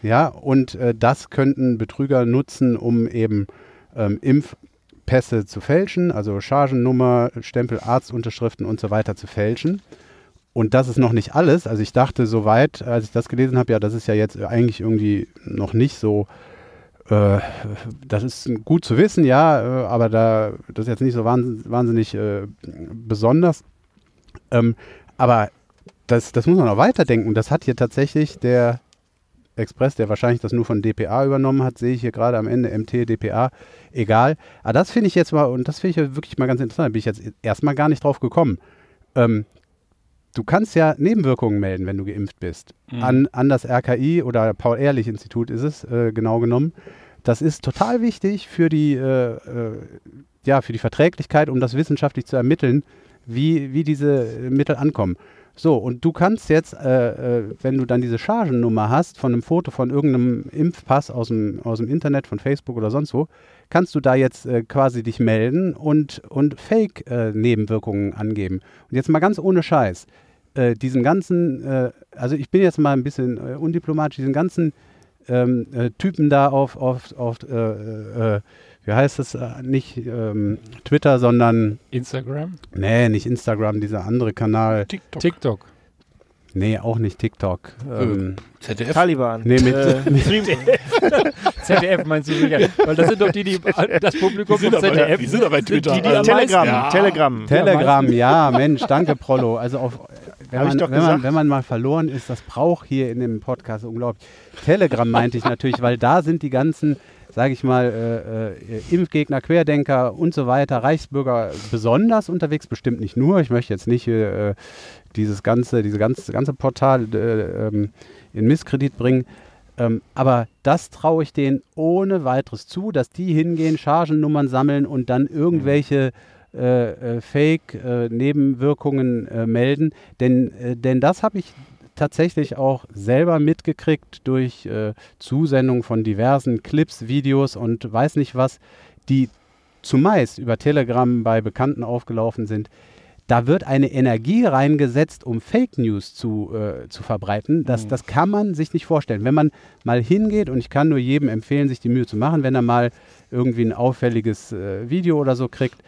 Ja, und äh, das könnten Betrüger nutzen, um eben ähm, Impfpässe zu fälschen, also Chargennummer, Stempel, Arztunterschriften und so weiter zu fälschen. Und das ist noch nicht alles. Also ich dachte soweit, als ich das gelesen habe, ja, das ist ja jetzt eigentlich irgendwie noch nicht so äh, das ist gut zu wissen, ja, äh, aber da, das ist jetzt nicht so wahnsinnig, äh, besonders. Ähm, aber das, das muss man auch weiterdenken. Das hat hier tatsächlich der Express, der wahrscheinlich das nur von DPA übernommen hat, sehe ich hier gerade am Ende MT, DPA, egal. Aber das finde ich jetzt mal, und das finde ich wirklich mal ganz interessant, da bin ich jetzt erstmal gar nicht drauf gekommen. Ähm, du kannst ja Nebenwirkungen melden, wenn du geimpft bist. Mhm. An, an das RKI oder Paul-Ehrlich-Institut ist es äh, genau genommen. Das ist total wichtig für die, äh, äh, ja, für die Verträglichkeit, um das wissenschaftlich zu ermitteln, wie, wie diese Mittel ankommen. So, und du kannst jetzt, äh, äh, wenn du dann diese Chargennummer hast von einem Foto von irgendeinem Impfpass aus dem, aus dem Internet, von Facebook oder sonst wo, kannst du da jetzt äh, quasi dich melden und, und Fake-Nebenwirkungen angeben. Und jetzt mal ganz ohne Scheiß. Äh, diesen ganzen, äh, also ich bin jetzt mal ein bisschen äh, undiplomatisch, diesen ganzen ähm, äh, Typen da auf, auf, auf äh, äh, wie heißt es, äh, nicht ähm, Twitter, sondern, Instagram, nee, nicht Instagram, dieser andere Kanal. TikTok. TikTok. Nee, auch nicht TikTok. Ähm, ZDF. Taliban. Nee, mit- äh, Stream- ZDF meinst du sicher? Weil das sind doch die, die das Publikum Die sind vom aber- ZDF. die sind aber bei Twitter. Die, die, am Telegram, Ja. Telegram. Telegram, ja, Mensch, danke Prollo. Also auf, wenn, man, wenn, man, wenn man mal verloren ist, das braucht hier in dem Podcast unglaublich. Telegram meinte ich natürlich, weil da sind die ganzen, sage ich mal, äh, äh, Impfgegner, Querdenker und so weiter, Reichsbürger besonders unterwegs, bestimmt nicht nur. Ich möchte jetzt nicht äh, dieses ganze, diese ganze, ganze Portal äh, ähm, in Misskredit bringen. Ähm, aber das traue ich denen ohne weiteres zu, dass die hingehen, Chargennummern sammeln und dann irgendwelche äh, äh, Fake-Nebenwirkungen äh, melden. Denn, äh, denn das habe ich tatsächlich auch selber mitgekriegt durch äh, Zusendung von diversen Clips, Videos und weiß nicht was, die zumeist über Telegram bei Bekannten aufgelaufen sind. Da wird eine Energie reingesetzt, um Fake News zu, äh, zu verbreiten. Das, das kann man sich nicht vorstellen. Wenn man mal hingeht, und ich kann nur jedem empfehlen, sich die Mühe zu machen, wenn er mal irgendwie ein auffälliges äh, Video oder so kriegt,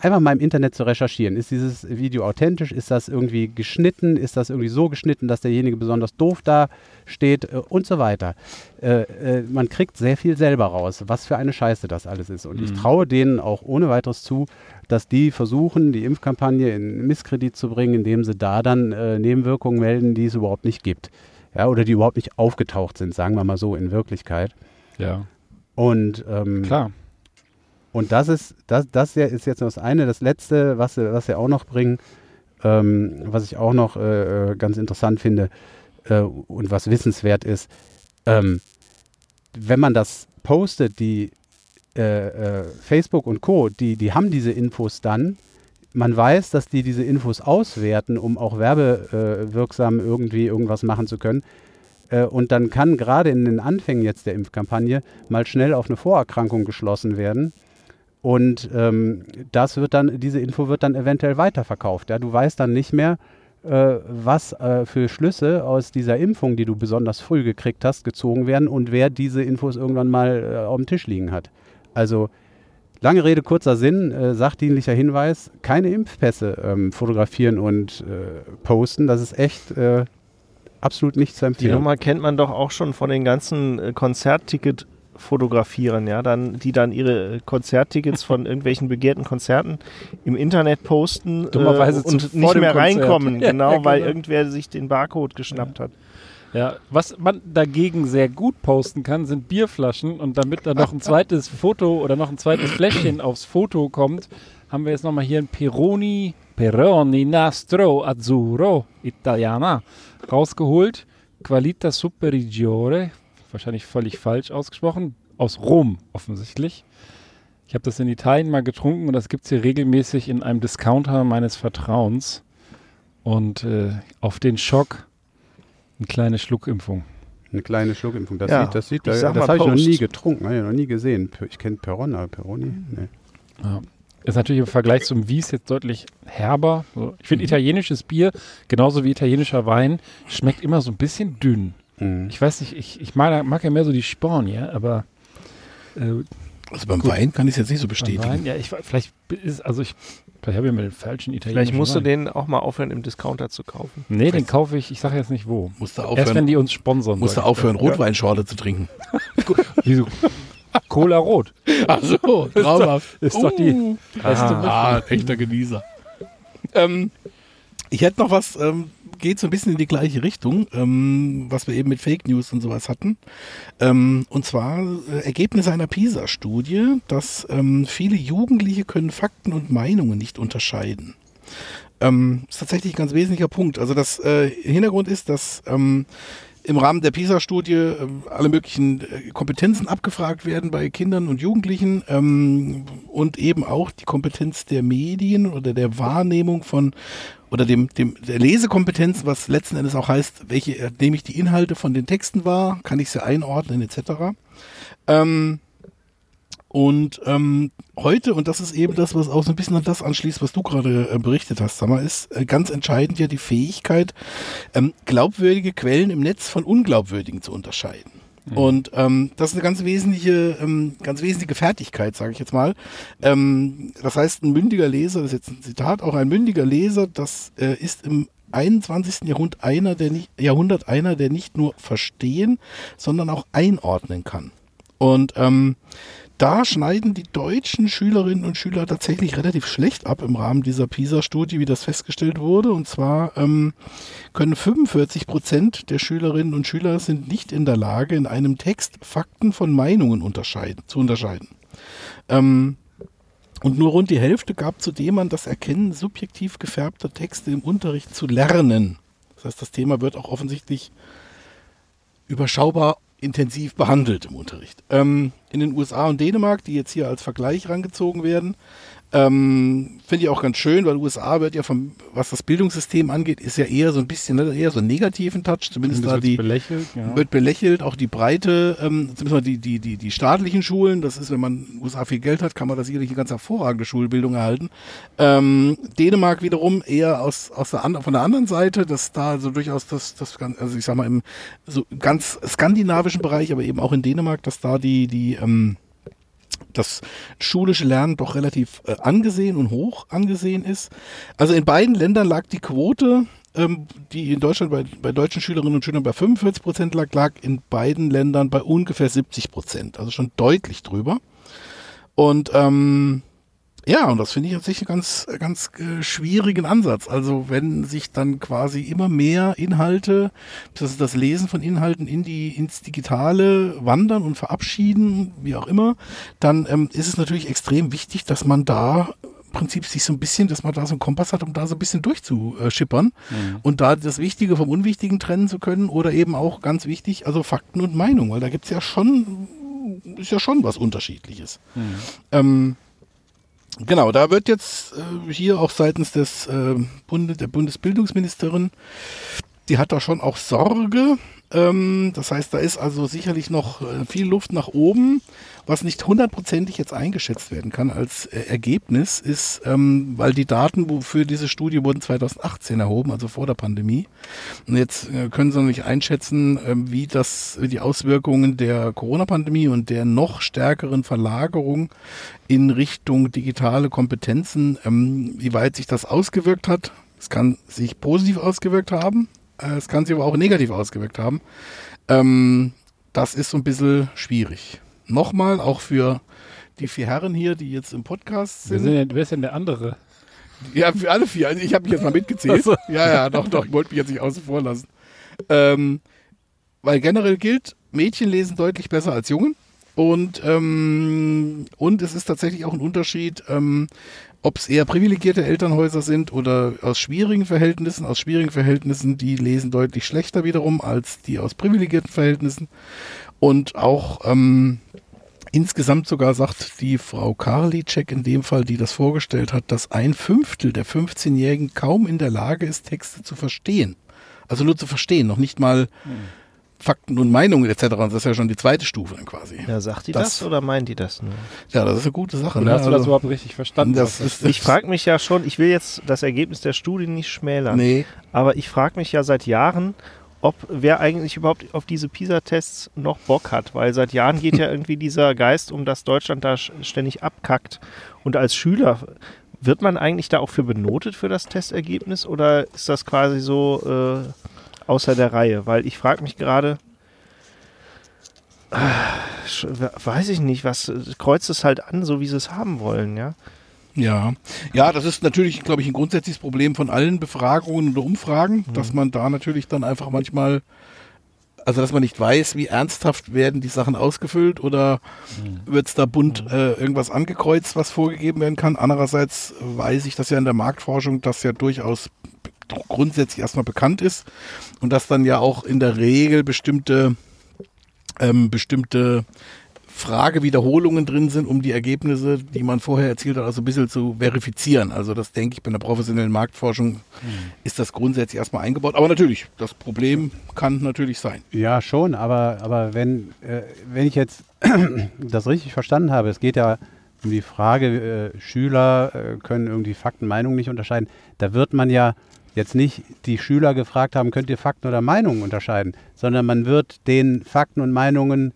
einfach mal im Internet zu recherchieren. Ist dieses Video authentisch? Ist das irgendwie geschnitten? Ist das irgendwie so geschnitten, dass derjenige besonders doof da steht? Äh, und so weiter. Äh, äh, man kriegt sehr viel selber raus, was für eine Scheiße das alles ist. Und ich traue denen auch ohne weiteres zu, dass die versuchen, die Impfkampagne in Misskredit zu bringen, indem sie da dann äh, Nebenwirkungen melden, die es überhaupt nicht gibt. Ja, oder die überhaupt nicht aufgetaucht sind, sagen wir mal so in Wirklichkeit. Ja, Und ähm, klar. Und das ist, das, das ist jetzt noch das eine. Das letzte, was was sie auch noch bringen, ähm, was ich auch noch äh, äh, ganz interessant finde äh, und was wissenswert ist, ähm, wenn man das postet, die äh, äh, Facebook und Co., die, die haben diese Infos dann. Man weiß, dass die diese Infos auswerten, um auch werbewirksam irgendwie irgendwas machen zu können. Äh, und dann kann gerade in den Anfängen jetzt der Impfkampagne mal schnell auf eine Vorerkrankung geschlossen werden. Und ähm, das wird dann, diese Info wird dann eventuell weiterverkauft. Ja? Du weißt dann nicht mehr, äh, was äh, für Schlüsse aus dieser Impfung, die du besonders früh gekriegt hast, gezogen werden und wer diese Infos irgendwann mal äh, auf dem Tisch liegen hat. Also lange Rede, kurzer Sinn, äh, sachdienlicher Hinweis, keine Impfpässe ähm, fotografieren und äh, posten. Das ist echt äh, absolut nicht zu Die empfehlen. Nummer kennt man doch auch schon von den ganzen Konzertticket fotografieren, ja, dann, die dann ihre Konzerttickets von irgendwelchen begehrten Konzerten im Internet posten äh, und nicht mehr Konzert. reinkommen, Ja, genau, ja, weil genau. irgendwer sich den Barcode geschnappt hat. Ja, was man dagegen sehr gut posten kann, sind Bierflaschen. Und damit da noch ein zweites Foto oder noch ein zweites Fläschchen aufs Foto kommt, haben wir jetzt nochmal hier ein Peroni, Peroni Nastro Azzurro Italiana rausgeholt. Qualita Superiore, wahrscheinlich völlig falsch ausgesprochen, aus Rom offensichtlich. Ich habe das in Italien mal getrunken und das gibt es hier regelmäßig in einem Discounter meines Vertrauens. Und äh, auf den Schock eine kleine Schluckimpfung. Eine kleine Schluckimpfung. Das Ja, sieht, das sieht, ich das mal habe ich noch nie getrunken, habe ich noch nie gesehen. Ich kenne Perron, aber Peroni? Nee. Ja. Ist natürlich im Vergleich zum Wies jetzt deutlich herber. Ich finde italienisches Bier, genauso wie italienischer Wein, schmeckt immer so ein bisschen dünn. Mhm. Ich weiß nicht, ich, ich mag, mag ja mehr so die Sporn, ja, aber äh, Also beim Gut. Wein kann ich es jetzt nicht so beim bestätigen. Wein, ja, ich, vielleicht ist, also ich, vielleicht habe ich mir den falschen italienischen Vielleicht musst du Wein. den auch mal aufhören, im Discounter zu kaufen. Nee, den kaufe ich, ich sage jetzt nicht wo. Musst du Erst wenn aufhören, die uns sponsern. musst du aufhören. Rotweinschorle zu trinken. Wieso? Cola Rot. Ach so, traumhaft. Ist doch die Uh. Ah, echter Genießer. Ähm, ich hätte noch was, ähm, geht so ein bisschen in die gleiche Richtung, ähm, was wir eben mit Fake News und sowas hatten. Ähm, und zwar äh, Ergebnisse einer PISA-Studie, dass ähm, viele Jugendliche können Fakten und Meinungen nicht unterscheiden. Ähm, ist tatsächlich ein ganz wesentlicher Punkt. Also das äh, Hintergrund ist, dass ähm, im Rahmen der PISA-Studie äh, alle möglichen äh, Kompetenzen abgefragt werden bei Kindern und Jugendlichen ähm, und eben auch die Kompetenz der Medien oder der Wahrnehmung von oder dem, dem der Lesekompetenz, was letzten Endes auch heißt, welche äh, nehme ich die Inhalte von den Texten wahr, kann ich sie einordnen etc. Ähm, und ähm, heute, und das ist eben das, was auch so ein bisschen an das anschließt, was du gerade äh, berichtet hast, sag mal, ist äh, ganz entscheidend ja die Fähigkeit, ähm, glaubwürdige Quellen im Netz von unglaubwürdigen zu unterscheiden. Mhm. Und ähm, das ist eine ganz wesentliche, ähm, ganz wesentliche Fertigkeit, sage ich jetzt mal. Ähm, das heißt, ein mündiger Leser, das ist jetzt ein Zitat, auch ein mündiger Leser, das äh, ist im 21. Jahrhundert einer, der nicht, Jahrhundert einer, der nicht nur verstehen, sondern auch einordnen kann. Und ähm, da schneiden die deutschen Schülerinnen und Schüler tatsächlich relativ schlecht ab im Rahmen dieser PISA-Studie, wie das festgestellt wurde. Und zwar ähm, können 45 Prozent der Schülerinnen und Schüler sind nicht in der Lage, in einem Text Fakten von Meinungen unterscheiden, zu unterscheiden. Ähm, und nur rund die Hälfte gab zudem an, das Erkennen subjektiv gefärbter Texte im Unterricht zu lernen. Das heißt, das Thema wird auch offensichtlich überschaubar intensiv behandelt im Unterricht. Ähm, in den USA und Dänemark, die jetzt hier als Vergleich rangezogen werden, ähm, Finde ich auch ganz schön, weil USA wird ja vom, was das Bildungssystem angeht, ist ja eher so ein bisschen, ne, eher so einen negativen Touch, zumindest da die, belächelt, ja. wird belächelt, auch die Breite, ähm, zumindest mal die, die, die, die staatlichen Schulen, das ist, wenn man in USA viel Geld hat, kann man da sicherlich eine ganz hervorragende Schulbildung erhalten. Ähm, Dänemark wiederum eher aus, aus der, von der anderen Seite, dass da so durchaus das, das, also ich sag mal im so ganz skandinavischen Bereich, aber eben auch in Dänemark, dass da die, die, ähm, das schulische Lernen doch relativ äh, angesehen und hoch angesehen ist. Also in beiden Ländern lag die Quote, ähm, die in Deutschland bei, bei deutschen Schülerinnen und Schülern bei 45 Prozent lag, lag in beiden Ländern bei ungefähr 70 Prozent. Also schon deutlich drüber. Und ähm, ja, und das finde ich tatsächlich einen ganz, ganz äh, schwierigen Ansatz. Also wenn sich dann quasi immer mehr Inhalte, das ist das Lesen von Inhalten in die, ins Digitale wandern und verabschieden, wie auch immer, dann ähm, ist es natürlich extrem wichtig, dass man da im Prinzip sich so ein bisschen, dass man da so einen Kompass hat, um da so ein bisschen durchzuschippern mhm. und da das Wichtige vom Unwichtigen trennen zu können oder eben auch ganz wichtig, also Fakten und Meinung, weil da gibt's ja schon, ist ja schon was Unterschiedliches. Mhm. Ähm, Genau, da wird jetzt äh, hier auch seitens des äh, Bundes, der Bundesbildungsministerin, die hat da schon auch Sorge. Ähm, das heißt, da ist also sicherlich noch äh, viel Luft nach oben. Was nicht hundertprozentig jetzt eingeschätzt werden kann als äh, Ergebnis, ist, ähm, weil die Daten für diese Studie wurden 2018 erhoben, also vor der Pandemie. Und jetzt äh, können sie noch nicht einschätzen, äh, wie das, wie die Auswirkungen der Corona-Pandemie und der noch stärkeren Verlagerung in Richtung digitale Kompetenzen, ähm, wie weit sich das ausgewirkt hat. Es kann sich positiv ausgewirkt haben, es kann sich aber auch negativ ausgewirkt haben. Ähm, das ist so ein bisschen schwierig nochmal, auch für die vier Herren hier, die jetzt im Podcast sind. Wer, denn, wer ist denn der andere? Ja, für alle vier. Also ich habe mich jetzt mal mitgezählt. So. Ja, ja, doch, doch. Ich wollte mich jetzt nicht außen vor lassen. Ähm, weil generell gilt, Mädchen lesen deutlich besser als Jungen. Und, ähm, und es ist tatsächlich auch ein Unterschied, ähm, ob es eher privilegierte Elternhäuser sind oder aus schwierigen Verhältnissen. Aus schwierigen Verhältnissen, die lesen deutlich schlechter wiederum als die aus privilegierten Verhältnissen. Und auch ähm, insgesamt sogar sagt die Frau Karliczek in dem Fall, die das vorgestellt hat, dass ein Fünftel der 15-Jährigen kaum in der Lage ist, Texte zu verstehen. Also nur zu verstehen, noch nicht mal hm. Fakten und Meinungen etc. Das ist ja schon die zweite Stufe dann quasi. Ja, sagt die das, das oder meint die das nur? Ja, das ist eine gute Sache. ne? hast du das also überhaupt richtig verstanden? Das ist, ich frage mich ja schon, ich will jetzt das Ergebnis der Studie nicht schmälern. Nee. Aber ich frage mich ja seit Jahren, ob wer eigentlich überhaupt auf diese PISA-Tests noch Bock hat, weil seit Jahren geht ja irgendwie dieser Geist um, dass Deutschland da ständig abkackt. Und als Schüler wird man eigentlich da auch für benotet für das Testergebnis oder ist das quasi so äh, außer der Reihe? Weil ich frage mich gerade, äh, weiß ich nicht, was kreuzt es halt an, so wie sie es haben wollen, ja. Ja, ja, das ist natürlich, glaube ich, ein grundsätzliches Problem von allen Befragungen oder Umfragen, dass man da natürlich dann einfach manchmal, also dass man nicht weiß, wie ernsthaft werden die Sachen ausgefüllt oder wird es da bunt äh, irgendwas angekreuzt, was vorgegeben werden kann. Andererseits weiß ich das ja in der Marktforschung, dass ja durchaus grundsätzlich erstmal bekannt ist und dass dann ja auch in der Regel bestimmte ähm, bestimmte Fragewiederholungen drin sind, um die Ergebnisse, die man vorher erzielt hat, also ein bisschen zu verifizieren. Also das denke ich, bei der professionellen Marktforschung ist das grundsätzlich erstmal eingebaut. Aber natürlich, das Problem kann natürlich sein. Ja, schon, aber, aber wenn, äh, wenn ich jetzt das richtig verstanden habe, es geht ja um die Frage, äh, Schüler äh, können irgendwie Fakten, Meinungen nicht unterscheiden. Da wird man ja jetzt nicht die Schüler gefragt haben, könnt ihr Fakten oder Meinungen unterscheiden, sondern man wird den Fakten und Meinungen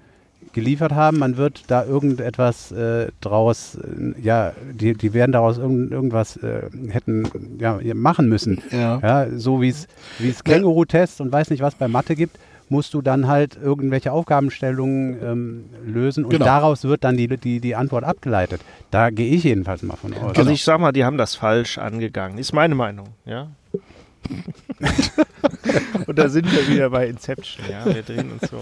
geliefert haben, man wird da irgendetwas äh, draus, äh, ja, die, die werden daraus irgend, irgendwas äh, hätten ja, machen müssen. Ja. Ja, so wie es wie es Känguru-Tests und weiß nicht was bei Mathe gibt, musst du dann halt irgendwelche Aufgabenstellungen ähm, lösen und Genau. daraus wird dann die, die, die Antwort abgeleitet. Da gehe ich jedenfalls mal von aus. Also ich sag mal, die haben das falsch angegangen. Ist meine Meinung, ja. Und da sind wir wieder bei Inception, ja. Wir drehen uns so.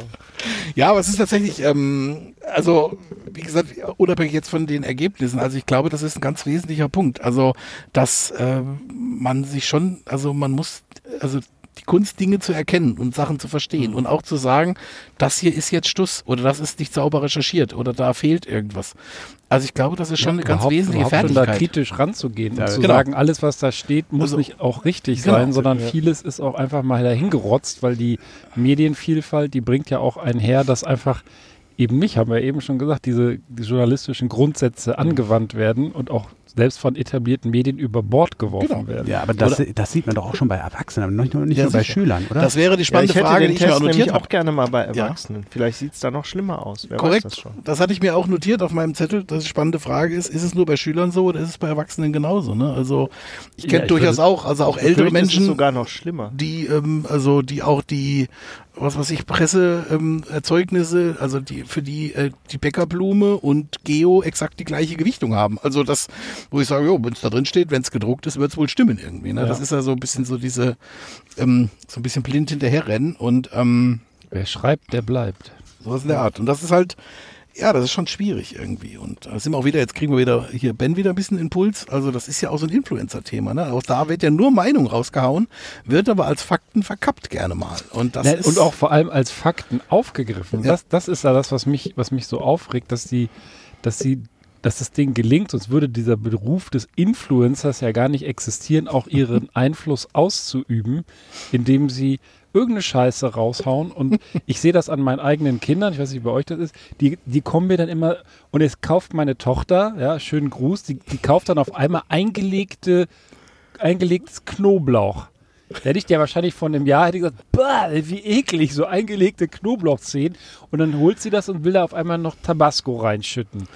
Ja, aber es ist tatsächlich, ähm, also wie gesagt, unabhängig jetzt von den Ergebnissen, also ich glaube, das ist ein ganz wesentlicher Punkt. Also, dass ähm, man sich schon, also man muss, also die Kunst, Dinge zu erkennen und Sachen zu verstehen und auch zu sagen, das hier ist jetzt Stuss oder das ist nicht sauber recherchiert oder da fehlt irgendwas. Also ich glaube, das ist schon eine ganz wesentliche schon da Fertigkeit. kritisch ranzugehen Ja, und zu genau. sagen, alles, was da steht, muss Also, nicht auch richtig genau. sein, sondern Ja. vieles ist auch einfach mal dahingerotzt, weil die Medienvielfalt, die bringt ja auch einher, dass einfach eben nicht, haben wir eben schon gesagt, diese die journalistischen Grundsätze angewandt werden und auch selbst von etablierten Medien über Bord geworfen Genau. werden. Ja, aber das, das sieht man doch auch schon bei Erwachsenen, aber nicht, nur- nicht Ja, nur bei. Schülern, oder? Das wäre die Ja, spannende ich hätte Frage, die ich mir auch notiert habe. auch gerne mal bei Ja. Erwachsenen. Vielleicht sieht es da noch schlimmer aus. Wer Korrekt. weiß das schon. Das hatte ich mir auch notiert auf meinem Zettel, dass die spannende Frage ist, ist es nur bei Schülern so oder ist es bei Erwachsenen genauso? Ne? Also ich kenne Ja, ich durchaus würde- auch, also auch Ich ältere befürchte, es ist Menschen, sogar noch schlimmer. die, ähm, also die auch die, was weiß ich, Presseerzeugnisse, ähm, Erzeugnisse, also die für die äh, die Bäckerblume und Geo exakt die gleiche Gewichtung haben. Also das, wo ich sage, wenn es da drin steht, wenn es gedruckt ist, wird es wohl stimmen irgendwie. Ne? Ja. Das ist ja so ein bisschen so diese, ähm, so ein bisschen blind hinterherrennen und ähm, Wer schreibt, der bleibt. Sowas in der Art. Und das ist halt, ja, das ist schon schwierig irgendwie. Und da sind wir auch wieder, jetzt kriegen wir wieder hier Ben wieder ein bisschen Impuls. Also das ist ja auch so ein Influencer-Thema. Ne? Auch da wird ja nur Meinung rausgehauen, wird aber als Fakten verkappt gerne mal. Und das ist und auch vor allem als Fakten aufgegriffen. Ja. Das, das ist ja das, was mich, was mich so aufregt, dass die, dass sie, dass das Ding gelingt, sonst würde dieser Beruf des Influencers ja gar nicht existieren, auch ihren Einfluss auszuüben, indem sie irgendeine Scheiße raushauen und ich sehe das an meinen eigenen Kindern, ich weiß nicht, wie bei euch das ist, die, die kommen mir dann immer und jetzt kauft meine Tochter, ja, schönen Gruß, die, die kauft dann auf einmal eingelegte, eingelegtes Knoblauch. Da hätte ich dir wahrscheinlich vor einem Jahr hätte ich gesagt, bah, wie eklig, so eingelegte Knoblauchzehen. Und dann holt sie das und will da auf einmal noch Tabasco reinschütten.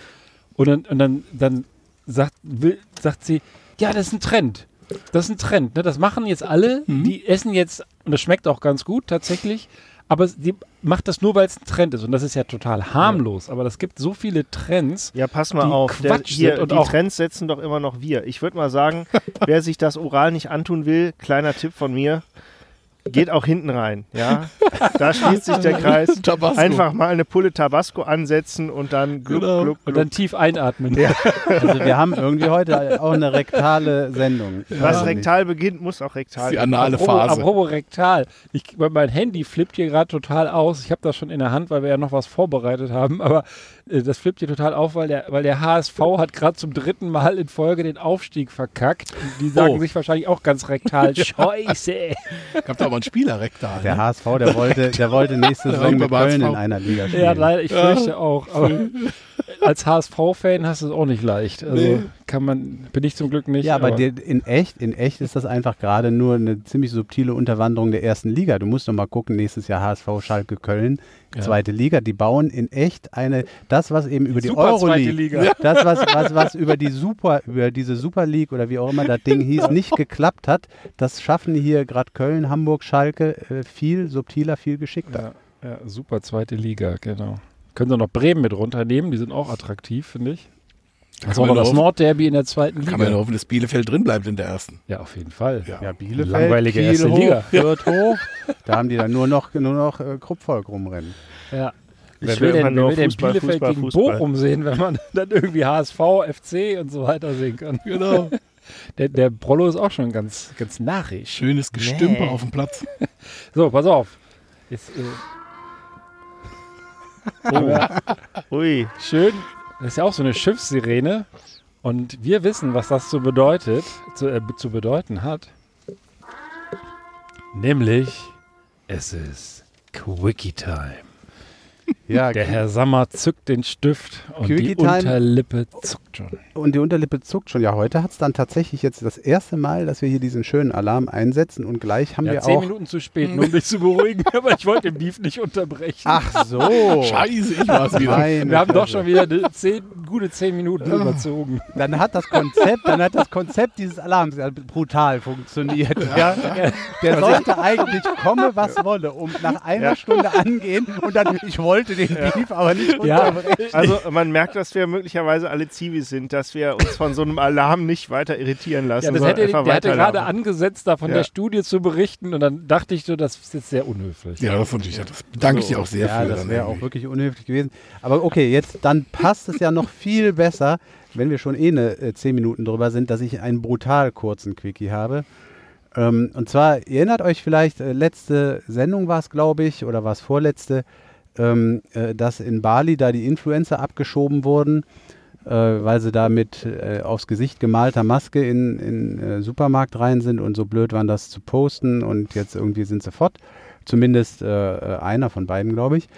Und dann, und dann, dann sagt, will, sagt sie, ja, das ist ein Trend. Das ist ein Trend. Ne? Das machen jetzt alle. Die essen jetzt, und das schmeckt auch ganz gut tatsächlich. Aber sie macht das nur, weil es ein Trend ist. Und das ist ja total harmlos. Aber es gibt so viele Trends. Ja, pass mal die auf. Der, Quatsch hier, und die Trends setzen doch immer noch wir. Ich würde mal sagen, wer sich das oral nicht antun will, kleiner Tipp von mir, geht auch hinten rein. Ja, da schließt sich der Kreis. Tabasco. Einfach mal eine Pulle Tabasco ansetzen und dann gluck, Genau. gluck, Und gluck. dann tief einatmen. Also wir haben irgendwie heute auch eine rektale Sendung. Was Also rektal beginnt, muss auch rektal die anale Apropos, Phase. apropos rektal. Ich, mein Handy flippt hier gerade total aus. Ich habe das schon in der Hand, weil wir ja noch was vorbereitet haben. Aber äh, das flippt hier total auf, weil der, weil der HSV hat gerade zum dritten Mal in Folge den Aufstieg verkackt. Und die sagen Oh. sich wahrscheinlich auch ganz rektal. Scheiße. Gab da aber einen Spieler rektal. Der ne? HSV, der wollte, der wollte nächste Der Saison mit Köln HSV. in einer Liga spielen. Ja, leider, ich fürchte auch. Aber als HSV-Fan hast du es auch nicht leicht. Also Nee. kann man, bin ich zum Glück nicht. Ja, aber dir- in echt, in echt ist das einfach gerade nur eine ziemlich subtile Unterwanderung der ersten Liga. Du musst doch mal gucken, nächstes Jahr HSV Schalke Köln, Ja. zweite Liga. Die bauen in echt eine, das was eben über die zweite Euroleague, Liga. das was, was, was über die Super, über diese Super League oder wie auch immer das Ding hieß, nicht geklappt hat, das schaffen hier gerade Köln, Hamburg, Schalke äh, viel subtiler, viel geschickter. Ja, ja, super zweite Liga, genau. Können sie noch Bremen mit runternehmen, die sind auch attraktiv, finde ich. Da Das kann war das Nordderby in der zweiten Kann man Liga. hoffen, dass Bielefeld drin bleibt in der ersten. Ja, auf jeden Fall. Ja. Ja, Bielefeld, Langweilige Kiel erste hoch, Liga. Fürth hoch. Da haben die dann nur noch, nur noch äh, Kruppvolk rumrennen. Ja. Ich Wer will will denn, wer will denn Fußball, Bielefeld Fußball, gegen Fußball. Bochum sehen, wenn man dann irgendwie HSV, FC und so weiter sehen kann? Genau. Der, der Prollo ist auch schon ganz, ganz narrisch. Schönes Gestümper Nee. auf dem Platz. So, pass auf. Jetzt, äh, Ui. schön, ist ja auch so eine Schiffssirene. Und wir wissen, was das so bedeutet, zu, äh, zu bedeuten hat. Nämlich, es ist Quickie Time. Ja, Der Herr Sammer zückt den Stift und Quickie die Time. Unterlippe zuckt schon. und die Unterlippe zuckt schon. Ja, heute hat es dann tatsächlich jetzt das erste Mal, dass wir hier diesen schönen Alarm einsetzen und gleich haben Ja, wir zehn auch. Minuten zu spät, nur um dich zu beruhigen, aber ich wollte den Beef nicht unterbrechen. Ach so. Scheiße, ich war's wieder. Meine Wir haben doch schon wieder zehn, gute zehn Minuten überzogen. Dann hat das Konzept, dann hat das Konzept dieses Alarms ja brutal funktioniert. Ja. Der sollte eigentlich komme, was wolle, um nach einer Stunde angehen und dann, ich wollte den Beef, aber nicht Ja. unterbrechen. Also man merkt, dass wir möglicherweise alle Zivis sind, dass wir uns von so einem Alarm nicht weiter irritieren lassen. Ja, das hätte, einfach der hatte weiterlaufen. gerade angesetzt, da von Ja. der Studie zu berichten und dann dachte ich so, das ist jetzt sehr unhöflich. Ja, das, natürlich, das bedanke ich dir auch sehr Ja, für. das wäre auch wirklich unhöflich gewesen. Aber okay, jetzt dann passt es ja noch viel besser, wenn wir schon eh eine äh, 10 Minuten drüber sind, dass ich einen brutal kurzen Quickie habe. Ähm, und zwar, ihr erinnert euch vielleicht, äh, letzte Sendung war es, glaube ich, oder war es vorletzte, ähm, äh, dass in Bali da die Influencer abgeschoben wurden, äh, weil sie da mit äh, aufs Gesicht gemalter Maske in, in äh, Supermarkt rein sind und so blöd waren, das zu posten und jetzt irgendwie sind sie fort. Zumindest äh, äh, einer von beiden, glaube ich.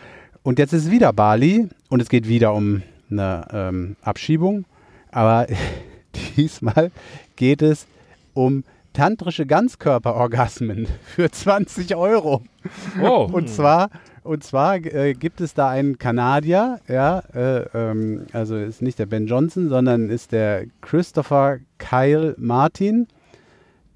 Und jetzt ist wieder Bali und es geht wieder um eine ähm, Abschiebung. Aber diesmal geht es um tantrische Ganzkörperorgasmen für 20 Euro. Oh, Und zwar, und zwar äh, gibt es da einen Kanadier, ja, äh, ähm, also ist nicht der Ben Johnson, sondern ist der Christopher Kyle Martin,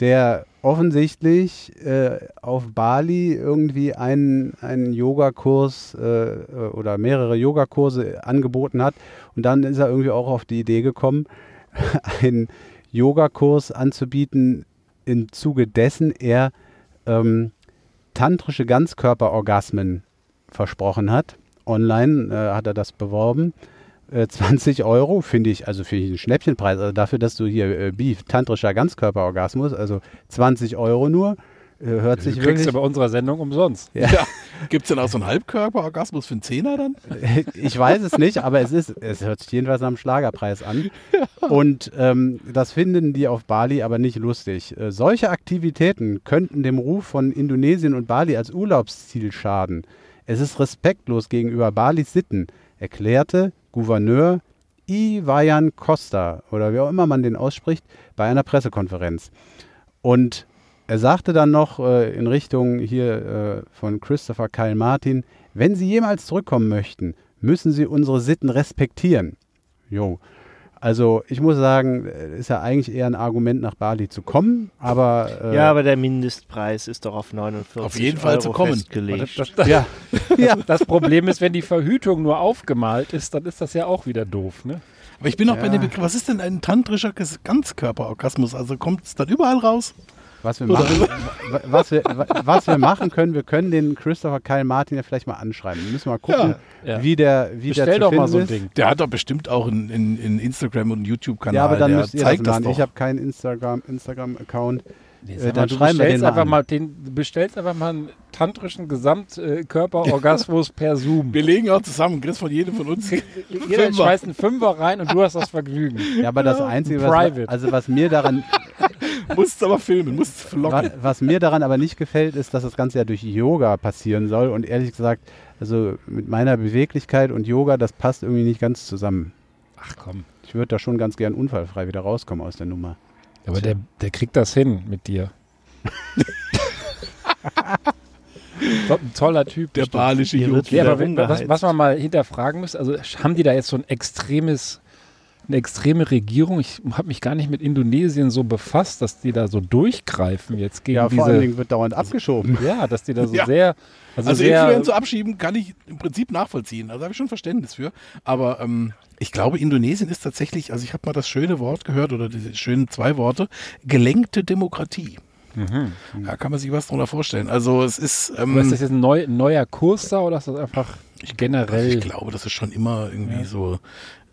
der offensichtlich äh, auf Bali irgendwie einen, einen Yogakurs äh, äh, oder mehrere Yogakurse angeboten hat. Und dann ist er irgendwie auch auf die Idee gekommen, einen Yogakurs anzubieten, im Zuge dessen er ähm, tantrische Ganzkörperorgasmen versprochen hat. Online äh, hat er das beworben. Äh, 20 Euro finde ich, also finde ich einen Schnäppchenpreis. Also dafür, dass du hier äh, Beef, tantrischer Ganzkörperorgasmus, also 20 Euro nur, äh, hört du sich kriegst wirklich. ja bei unserer Sendung umsonst. Ja, Gibt es denn auch so einen Halbkörperorgasmus für einen Zehner dann? ich weiß es nicht, aber es ist, es hört sich jedenfalls einem Schlagerpreis an. Und ähm, das finden die auf Bali aber nicht lustig. Äh, solche Aktivitäten könnten dem Ruf von Indonesien und Bali als Urlaubsziel schaden. Es ist respektlos gegenüber Balis Sitten, erklärte Gouverneur Iwayan Costa oder wie auch immer man den ausspricht, bei einer Pressekonferenz. Und er sagte dann noch äh, in Richtung hier äh, von Christopher Kyle Martin, wenn Sie jemals zurückkommen möchten, müssen Sie unsere Sitten respektieren. Jo. Also ich muss sagen, äh, ist ja eigentlich eher ein Argument, nach Bali zu kommen, aber äh, Ja, aber der Mindestpreis ist doch auf 49 Auf jeden Fall Euro zu kommen. festgelegt. Das, das, ja, ja. das Problem ist, wenn die Verhütung nur aufgemalt ist, dann ist das ja auch wieder doof, ne? Aber ich bin noch Ja. bei dem Begriff, was ist denn ein tantrischer Ganzkörperorgasmus? Also kommt es dann überall raus? Was wir, machen, wa- was, wir, wa- was wir machen können, wir können den Christopher Kyle Martin ja vielleicht mal anschreiben. Wir müssen mal gucken, Ja. wie der, wie der zu doch mal finden so ein ist. Ding. Der hat doch bestimmt auch einen in, in Instagram und einen YouTube-Kanal. Ja, aber dann der müsst ihr das zeigt das, machen. doch. Ich habe keinen Instagram- Instagram-Account. Nee, Äh, mal, dann du schreiben wir bestellst den mal einfach an. mal den, du bestellst einfach mal einen tantrischen Gesamtkörperorgasmus per Zoom. Wir legen auch zusammen, kriegst von jedem von uns. Jeder Fünfer. schmeißt einen Fünfer rein und du hast das Vergnügen. Ja, aber das Einzige, was, Private. also was mir daran, Musst aber filmen, musst wa- vloggen. was mir daran aber nicht gefällt, ist, dass das Ganze ja durch Yoga passieren soll. Und ehrlich gesagt, also mit meiner Beweglichkeit und Yoga, das passt irgendwie nicht ganz zusammen. Ach komm. Ich würde da schon ganz gern unfallfrei wieder rauskommen aus der Nummer. Aber der, der kriegt das hin mit dir. Ein toller Typ. Der balische wird Ja, aber wenn, was, was man mal hinterfragen muss, also haben die da jetzt so ein extremes eine extreme Regierung. Ich habe mich gar nicht mit Indonesien so befasst, dass die da so durchgreifen jetzt gegen Ja, diese. vor allen Dingen wird dauernd abgeschoben. ja, dass die da so Ja. sehr. Also, Also Influencer abschieben kann ich im Prinzip nachvollziehen. Also habe ich schon Verständnis für. Aber ähm, ich glaube, Indonesien ist tatsächlich, also ich habe mal das schöne Wort gehört oder diese schönen zwei Worte, gelenkte Demokratie. Mhm. Da kann man sich was drunter vorstellen. Also es ist, ähm, ist das jetzt ein, neu, ein neuer Kurs da oder ist das einfach generell? ich glaube, das ist schon immer irgendwie so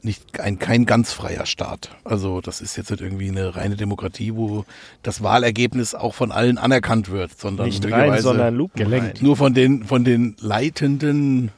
nicht ein kein ganz freier Staat. Also das ist jetzt nicht irgendwie eine reine Demokratie, wo das Wahlergebnis auch von allen anerkannt wird, sondern Nicht rein, sondern gelenkt. nur von den von den Leitenden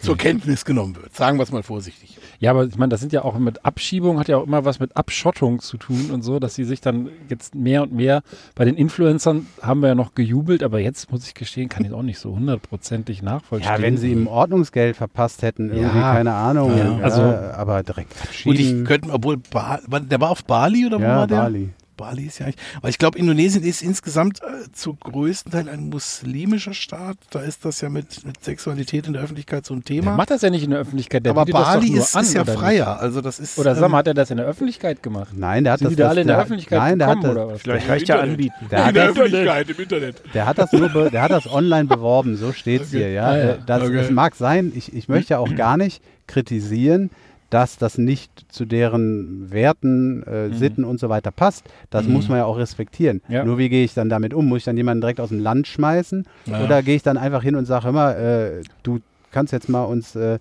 zur Kenntnis genommen wird. Sagen wir es mal vorsichtig. Ja, aber ich meine, das sind ja auch mit Abschiebung, hat ja auch immer was mit Abschottung zu tun und so, dass sie sich dann jetzt mehr und mehr, bei den Influencern haben wir ja noch gejubelt, aber jetzt muss ich gestehen, kann ich auch nicht so hundertprozentig nachvollziehen. Ja, wenn sie ihm Ordnungsgeld verpasst hätten, irgendwie, Ja. keine Ahnung. Ja. Ja, Also- aber direkt Und abschieben. ich könnte, obwohl, ba der war auf Bali oder wo ja, war der? Bali. Bali ist ja eigentlich, aber ich glaube, Indonesien ist insgesamt äh, zu größten Teil ein muslimischer Staat. Da ist das ja mit, mit Sexualität in der Öffentlichkeit so ein der Thema. macht das ja nicht in der Öffentlichkeit, der aber das Bali ist, an, ist ja nicht? freier. Also das ist. Oder sag ähm, mal, hat er das in der Öffentlichkeit gemacht? Nein, der hat Sind das die da das- alle in der der- Öffentlichkeit Nein, der hat gekommen, das, oder was? Vielleicht reicht ja anbieten. Der in hat der das- Öffentlichkeit, im Internet. Der hat das nur, be, der hat das online beworben, so steht's Okay. hier, ja. Ah, ja. Das, Okay. Es mag sein, ich, ich möchte ja auch gar nicht kritisieren, dass das nicht zu deren Werten, äh, Sitten und so weiter passt. Das muss man ja auch respektieren. Ja. Nur wie gehe ich dann damit um? Muss ich dann jemanden direkt aus dem Land schmeißen? Ja. Oder gehe ich dann einfach hin und sage, mal, äh, du kannst jetzt mal uns äh,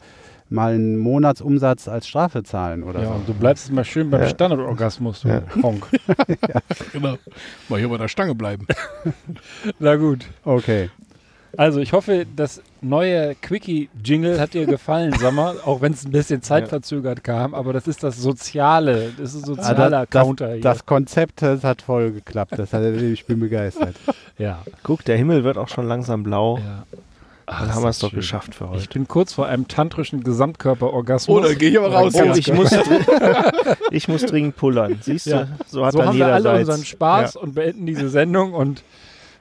mal einen Monatsumsatz als Strafe zahlen oder Ja, so. du bleibst immer schön beim Standardorgasmus, du Honk. Genau. Mal hier bei der Stange bleiben. Na gut. Okay. Also ich hoffe, das neue Quickie-Jingle hat dir gefallen, Sommer, auch wenn es ein bisschen zeitverzögert kam, aber das ist das Soziale, das ist ein Ah, sozialer das, Counter hier. das Konzept das hat voll geklappt. Das hat, ich bin begeistert. ja. Guck, der Himmel wird auch schon langsam blau. ja. Ach, Dann haben wir das es doch schön. geschafft für Ich heute. bin kurz vor einem tantrischen Gesamtkörperorgasmus. Oh, da gehe ich aber raus. Oh, Ja. ich muss, ich muss dringend pullern. Siehst du, Ja. so hat so dann haben wir alle jederseits. unseren Spaß und beenden diese Sendung und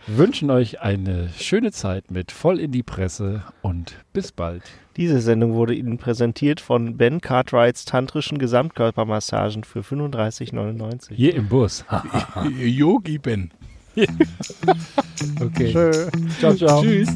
wünschen euch eine schöne Zeit mit voll in die Presse und bis bald. Diese Sendung wurde Ihnen präsentiert von Ben Cartwrights tantrischen Gesamtkörpermassagen für 35,99. Hier im Bus. Yogi Ben. Okay. Tschö. Ciao, ciao. Tschüss.